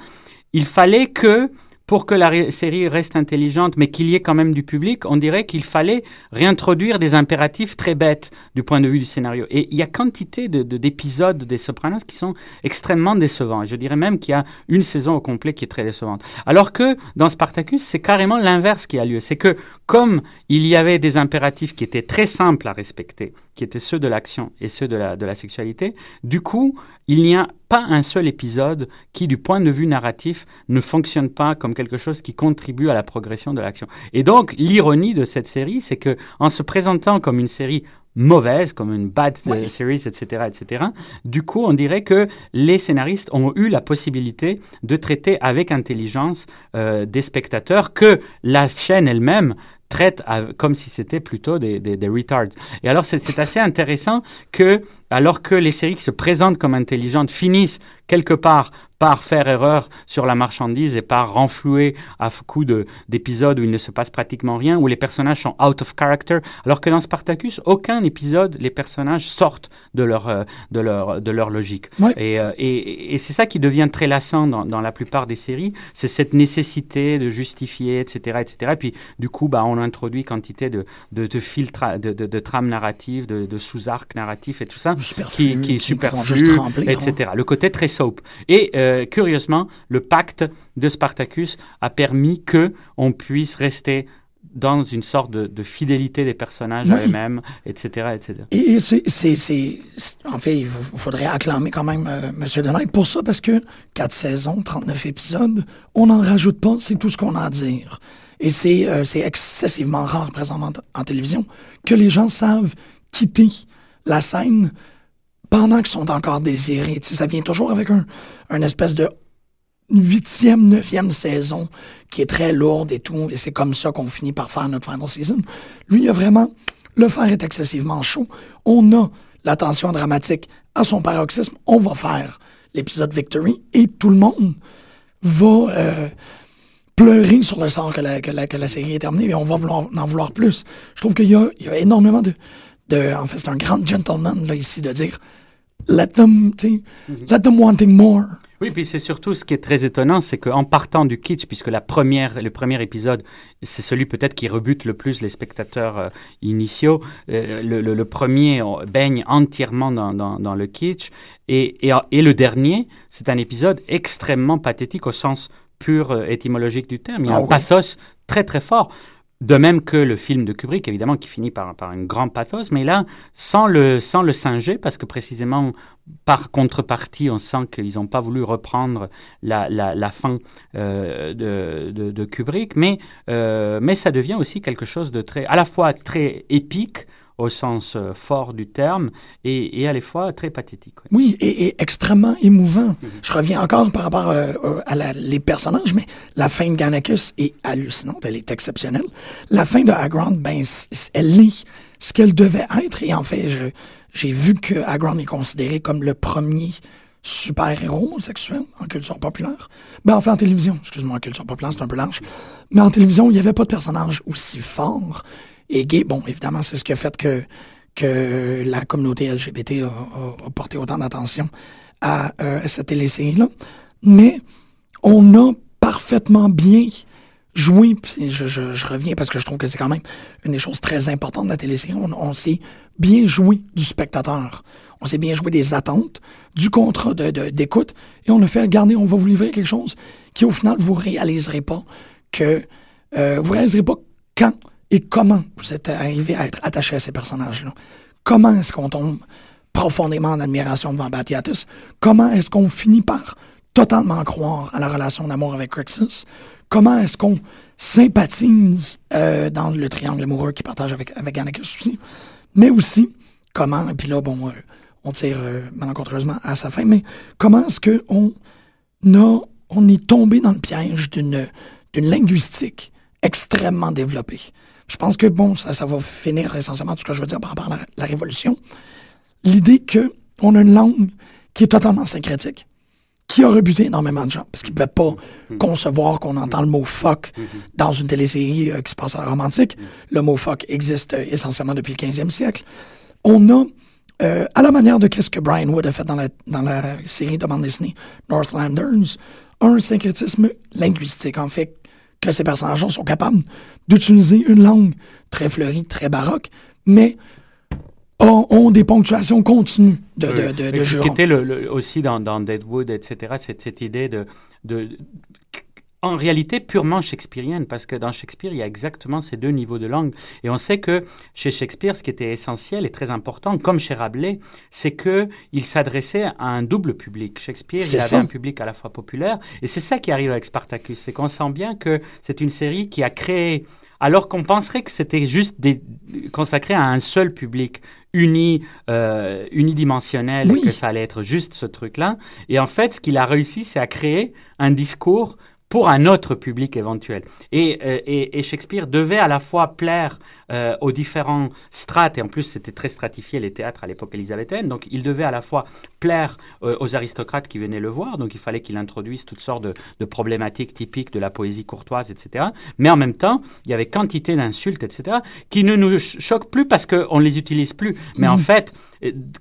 Il fallait que pour que la série reste intelligente, mais qu'il y ait quand même du public, on dirait qu'il fallait réintroduire des impératifs très bêtes du point de vue du scénario. Et il y a quantité d'épisodes de, des Sopranos qui sont extrêmement décevants. Je dirais même qu'il y a une saison au complet qui est très décevante. Alors que dans Spartacus, c'est carrément l'inverse qui a lieu. C'est que comme il y avait des impératifs qui étaient très simples à respecter, qui étaient ceux de l'action et ceux de la sexualité, du coup, il n'y a pas un seul épisode qui, du point de vue narratif, ne fonctionne pas comme quelque chose qui contribue à la progression de l'action. Et donc, l'ironie de cette série, c'est que en se présentant comme une série mauvaise, comme une bad series, etc., etc. Du coup, on dirait que les scénaristes ont eu la possibilité de traiter avec intelligence euh, des spectateurs que la chaîne elle-même traite comme si c'était plutôt des, des, retards. Et alors, c'est assez intéressant que, alors que les séries qui se présentent comme intelligentes finissent quelque part par faire erreur sur la marchandise et par renflouer à coup d'épisodes où il ne se passe pratiquement rien, où les personnages sont out of character, alors que dans Spartacus, aucun épisode, les personnages sortent de leur, euh, de leur, de leur logique. Et, euh, et, et c'est ça qui devient très lassant dans, dans la plupart des séries, c'est cette nécessité de justifier, etc. etc. Et puis, du coup, bah, on introduit quantité de, de, de filtres, de, de, de trames narratives, de, de sous-arcs narratifs et tout ça, qui, qui est superflu, etc. Hein. Le côté très soap. Et euh, curieusement, le pacte de Spartacus a permis que on puisse rester dans une sorte de, fidélité des personnages à eux-mêmes, etc., etc. Et c'est, en fait, il faudrait acclamer quand même euh, M. Denay pour ça, parce que 4 saisons, 39 épisodes, on n'en rajoute pas, c'est tout ce qu'on a à dire. Et c'est, euh, excessivement rare, présentement en télévision, que les gens savent quitter la scène pendant qu'ils sont encore désirés. ça vient toujours avec un, espèce de huitième, neuvième saison qui est très lourde et tout, et c'est comme ça qu'on finit par faire notre final season. Lui, il a vraiment, le fer est excessivement chaud. On a la tension dramatique à son paroxysme. On va faire l'épisode Victory et tout le monde va euh, pleurer sur le sort que la, série est terminée et on va vouloir, en vouloir plus. Je trouve qu'il y, y a, énormément de, de... En fait, c'est un grand gentleman là, ici de dire let them, let them wanting more. Oui, puis c'est surtout ce qui est très étonnant, c'est qu'en partant du kitsch, puisque la première, le premier épisode, c'est celui peut-être qui rebute le plus les spectateurs euh, initiaux, euh, le, le, premier baigne entièrement dans, dans, dans le kitsch, et, et, et, le dernier, c'est un épisode extrêmement pathétique au sens pur euh, étymologique du terme. Il y a ah un pathos très très fort. De même que le film de Kubrick, évidemment, qui finit par, par un grand pathos, mais là, sans le, sans le singer, parce que précisément, par contrepartie, on sent qu'ils n'ont pas voulu reprendre la, la, la fin euh, de, de, de, Kubrick, mais, euh, mais ça devient aussi quelque chose de très, à la fois très épique, au sens euh, fort du terme et, et, à la fois très pathétique. Oui, et, extrêmement émouvant. Mhm. Je reviens encore par rapport euh, à les personnages, mais la fin de Ganacus est hallucinante, elle est exceptionnelle. La fin de Agrand, ben, elle est ce qu'elle devait être, et en fait, j'ai vu que Agrand est considéré comme le premier super-héros homosexuel en culture populaire. Ben, enfin, en télévision, excuse-moi, en culture populaire, c'est un peu large. Mais en télévision, il n'y avait pas de personnage aussi fort et gay. Bon, évidemment, c'est ce qui a fait que, que la communauté LGBT a, porté autant d'attention à, euh, cette télésérie-là. Mais on a parfaitement bien joué, je, je, je, reviens parce que je trouve que c'est quand même une des choses très importantes de la télésérie, on, on s'est bien joué du spectateur. On s'est bien joué des attentes, du contrat d'écoute, de, et on a fait, regardez, on va vous livrer quelque chose qui, au final, vous réaliserez pas que, euh, vous réaliserez pas quand et comment vous êtes arrivé à être attaché à ces personnages-là? Comment est-ce qu'on tombe profondément en admiration devant Batiatus? Comment est-ce qu'on finit par totalement croire à la relation d'amour avec Crixus? Comment est-ce qu'on sympathise euh, dans le triangle amoureux qu'il partage avec, avec aussi? Mais aussi, comment, et puis là, bon, euh, on tire euh, malencontreusement à sa fin, mais comment est-ce qu'on on est tombé dans le piège d'une linguistique extrêmement développée? Je pense que, bon, ça, ça va finir essentiellement tout ce que je veux dire par rapport à la, Révolution. L'idée qu'on a une langue qui est totalement syncrétique, qui a rebuté énormément de gens, parce qu'ils ne pouvaient pas mm-hmm. concevoir qu'on entend le mot fuck mm-hmm. dans une télésérie euh, qui se passe à la romantique. Mm-hmm. Le mot fuck existe euh, essentiellement depuis le 15e siècle. On a, euh, à la manière de ce que Brian Wood a fait dans la, dans la série de bande dessinée Northlanders, un syncrétisme linguistique. En fait, que ces personnages sont capables d'utiliser une langue très fleurie, très baroque, mais ont, des ponctuations continues de, de, de, de Qui était le, aussi dans, dans, Deadwood, etc., cette, cette idée de, de, en réalité purement shakespearienne, parce que dans Shakespeare, il y a exactement ces deux niveaux de langue. Et on sait que chez Shakespeare, ce qui était essentiel et très important, comme chez Rabelais, c'est qu'il s'adressait à un double public. Shakespeare, il avait un public à la fois populaire, et c'est ça qui arrive avec Spartacus, c'est qu'on sent bien que c'est une série qui a créé alors qu'on penserait que c'était juste consacré à un seul public uni, euh, unidimensionnel, et que ça allait être juste ce truc-là. Et en fait, ce qu'il a réussi, c'est à créer un discours pour un autre public éventuel. Et, euh, et, et, Shakespeare devait à la fois plaire euh, aux différents strates, et en plus c'était très stratifié les théâtres à l'époque élisabéthaine, donc il devait à la fois plaire euh, aux aristocrates qui venaient le voir, donc il fallait qu'il introduise toutes sortes de, de, problématiques typiques de la poésie courtoise, etc. Mais en même temps, il y avait quantité d'insultes, etc., qui ne nous choquent plus parce qu'on ne les utilise plus. Mais en fait,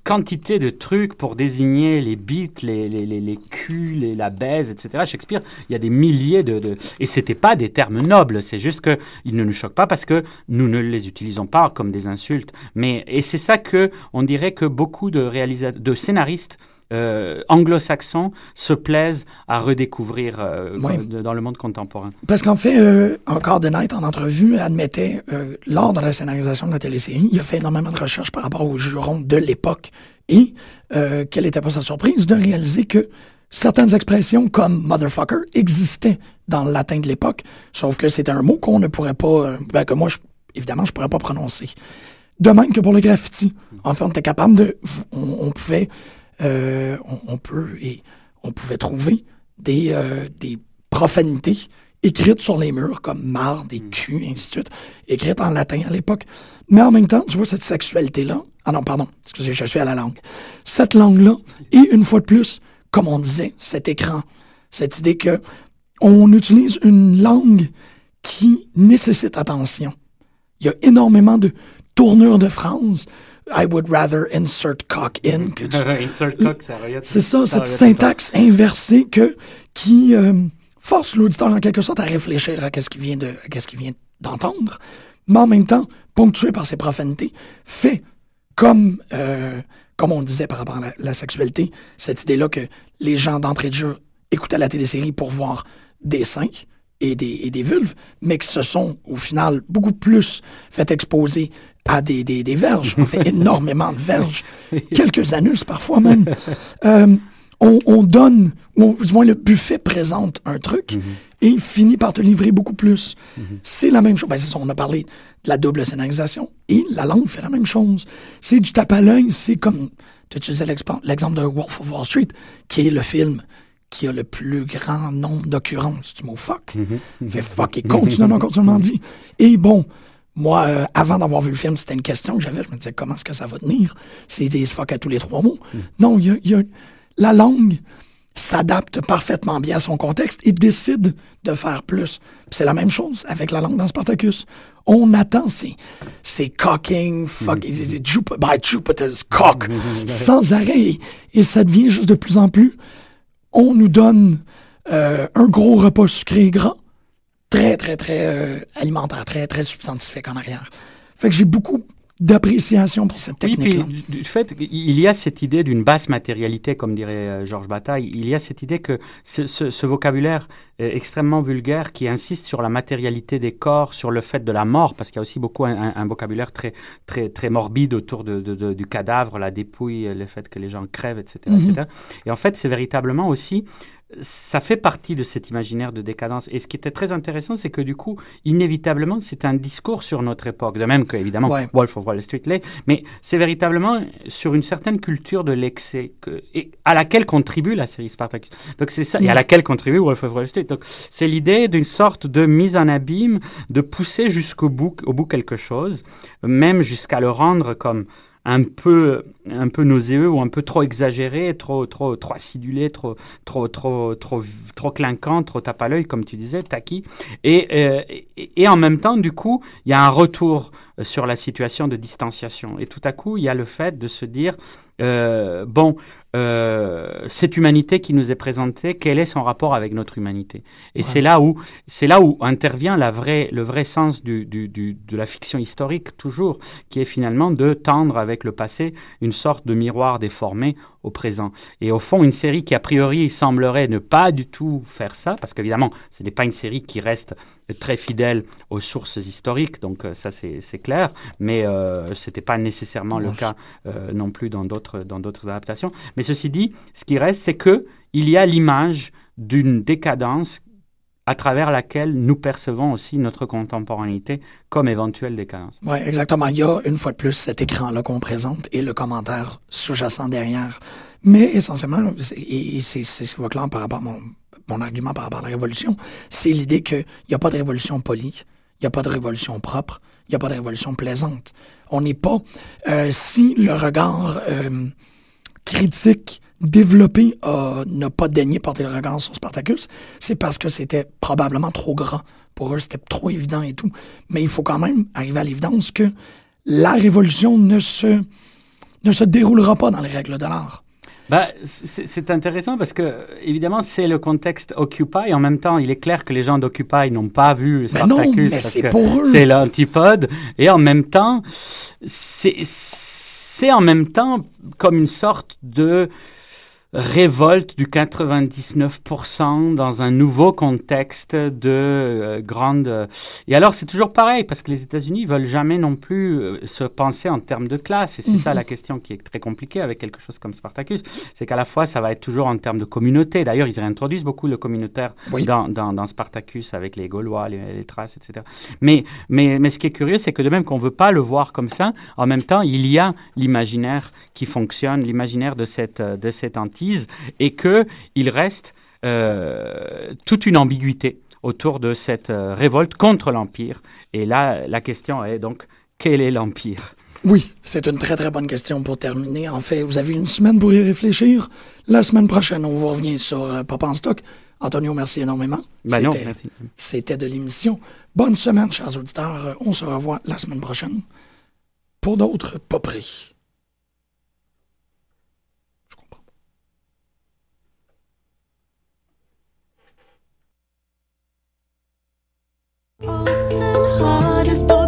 quantité de trucs pour désigner les bites, les, les, les, les culs, les, la baise, etc. Shakespeare, il y a des milliers de... de... Et c'était pas des termes nobles, c'est juste qu'ils ne nous choquent pas parce que nous ne les utilisons pas comme des insultes. Mais, et c'est ça que on dirait que beaucoup de, réalisateurs, de scénaristes euh, anglo-saxons se plaisent à redécouvrir euh, dans le monde contemporain. Parce qu'en fait, euh, encore de Night, en entrevue, admettait, lors de la scénarisation de la télésérie, il a fait énormément de recherches par rapport aux jurons de l'époque. Et quelle était pas sa surprise de réaliser que certaines expressions comme motherfucker existaient dans le latin de l'époque, sauf que c'était un mot qu'on ne pourrait pas, ben, que moi, évidemment, je pourrais pas prononcer. De même que pour le graffiti. En fait, on était capable de, on pouvait euh, on, peut et on pouvait trouver des, euh, des profanités écrites sur les murs comme marre, des hmm. culs, et ainsi de suite, écrites en latin à l'époque. Mais en même temps, tu vois cette sexualité-là. Ah non, pardon, excusez, je suis à la langue. Cette langue-là, et une fois de plus, comme on disait, cet écran, cette idée que on utilise une langue qui nécessite attention. Il y a énormément de tournures de phrases. I would rather insert cock in que <laughs> insert cock, ça C'est ça, cette syntaxe inversée que, qui euh, force l'auditeur en quelque sorte à réfléchir à ce qu'il vient de, qu'est-ce qu'il vient d'entendre, mais en même temps, ponctué par ses profanités, fait comme, euh, comme on disait par rapport à la, sexualité, cette idée-là que les gens d'entrée de jeu écoutaient la télésérie pour voir des seins et des, et des vulves, mais que se sont au final beaucoup plus fait exposer à des, des, des verges. On fait <laughs> énormément de verges, <laughs> quelques anus parfois même. Euh, on, on, donne, ou du moins le buffet présente un truc mm-hmm. et il finit par te livrer beaucoup plus. Mm-hmm. C'est la même chose. Ben, ça, on a parlé de la double scénarisation et la langue fait la même chose. C'est du tape à l'œil, c'est comme, tu utilisais l'exemple de Wolf of Wall Street, qui est le film qui a le plus grand nombre d'occurrences du mot fuck. Mm-hmm. Fait fuck et continuellement, continuellement dit. Et bon, moi, euh, avant d'avoir vu le film, c'était une question que j'avais. Je me disais, comment est-ce que ça va tenir? C'est des fuck à tous les trois mots. Hmm. Non, il y a, la langue s'adapte parfaitement bien à son contexte et décide de faire plus. C'est la même chose avec la langue dans Spartacus. On attend ces, ces cocking, fuck, mm. by Jupiter's cock, sans arrêt. Et, ça devient juste de plus en plus. On nous donne euh, un gros repas sucré gras très, très, très euh, alimentaire, très, très substantifique en arrière. Fait que j'ai beaucoup d'appréciation pour cette technique. -là. Oui, puis du fait, il y a cette idée d'une basse matérialité, comme dirait euh, Georges Bataille. Il y a cette idée que ce, ce, vocabulaire extrêmement vulgaire qui insiste sur la matérialité des corps, sur le fait de la mort, parce qu'il y a aussi beaucoup un, vocabulaire très, très, très morbide autour de, de, du cadavre, la dépouille, le fait que les gens crèvent, etc. etc. Mm-hmm. Et en fait, c'est véritablement aussi ça fait partie de cet imaginaire de décadence. Et ce qui était très intéressant, c'est que du coup, inévitablement, c'est un discours sur notre époque, de même que, évidemment, Wolf of Wall Street l'est, mais c'est véritablement sur une certaine culture de l'excès à laquelle contribue la série Spartacus. Donc c'est ça, et à laquelle contribue Wolf of Wall Street. Donc c'est l'idée d'une sorte de mise en abîme, de pousser jusqu'au bout, au bout quelque chose, même jusqu'à le rendre comme un peu, un peu nauséeux ou un peu trop exagéré, trop, trop, trop acidulé, trop, trop, trop, trop, trop clinquant, trop tape à l'œil, comme tu disais, taquis. Et, euh, et, et, en même temps, du coup, il y a un retour sur la situation de distanciation. Et tout à coup, il y a le fait de se dire, euh, bon, euh, cette humanité qui nous est présentée, quel est son rapport avec notre humanité? Et c'est là où c'est là où intervient la vraie, le vrai sens du, du, du, de la fiction historique toujours, qui est finalement de tendre avec le passé une sorte de miroir déformé au présent. Et au fond, une série qui a priori semblerait ne pas du tout faire ça, parce qu'évidemment, ce n'est pas une série qui reste très fidèle aux sources historiques, donc euh, ça c'est clair, mais euh, ce n'était pas nécessairement le cas euh, non plus dans d'autres adaptations. Mais ceci dit, ce qui reste, c'est que il y a l'image d'une décadence à travers laquelle nous percevons aussi notre contemporanéité comme éventuelle décadence. Oui, exactement. Il y a une fois de plus cet écran-là qu'on présente et le commentaire sous-jacent derrière. Mais essentiellement, et c'est ce qui va clair par rapport à mon, mon argument par rapport à la révolution, c'est l'idée qu'il n'y a pas de révolution polie, il n'y a pas de révolution propre, il n'y a pas de révolution plaisante. On n'est pas... Euh, si le regard euh, critique développé n'a pas daigné porter le regard sur Spartacus, c'est parce que c'était probablement trop grand. Pour eux, c'était trop évident et tout. Mais il faut quand même arriver à l'évidence que la révolution ne se, ne se déroulera pas dans les règles de l'art. Bah, c'est intéressant parce que, évidemment, c'est le contexte Occupy. En même temps, il est clair que les gens d'Occupy n'ont pas vu Spartacus parce que c'est l'antipode. Et en même temps, c'est en même temps comme une sorte de révolte du 99% dans un nouveau contexte de euh, grande... Et alors, c'est toujours pareil, parce que les États-Unis veulent jamais non plus euh, se penser en termes de classe. Et c'est ça mhm. la question qui est très compliquée avec quelque chose comme Spartacus. C'est qu'à la fois, ça va être toujours en termes de communauté. D'ailleurs, ils réintroduisent beaucoup le communautaire dans, dans, Spartacus avec les Gaulois, les, les Thraces, etc. Mais, mais, mais ce qui est curieux, c'est que de même qu'on ne veut pas le voir comme ça, en même temps, il y a l'imaginaire qui fonctionne, l'imaginaire de cette, de cette et qu'il reste euh, toute une ambiguïté autour de cette euh, révolte contre l'Empire. Et là, la question est donc, quel est l'Empire? Oui, c'est une très très bonne question pour terminer. En fait, vous avez une semaine pour y réfléchir. La semaine prochaine, on vous revient sur euh, Papa en stock. Antonio, merci énormément. Ben non, merci. C'était de l'émission. Bonne semaine, chers auditeurs. On se revoit la semaine prochaine pour d'autres pas pris. just both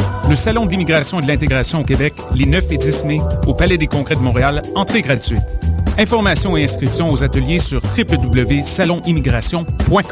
Le Salon d'immigration et de l'intégration au Québec, les 9 et 10 mai, au Palais des Congrès de Montréal, entrée gratuite. Informations et inscriptions aux ateliers sur www.salonimmigration.com.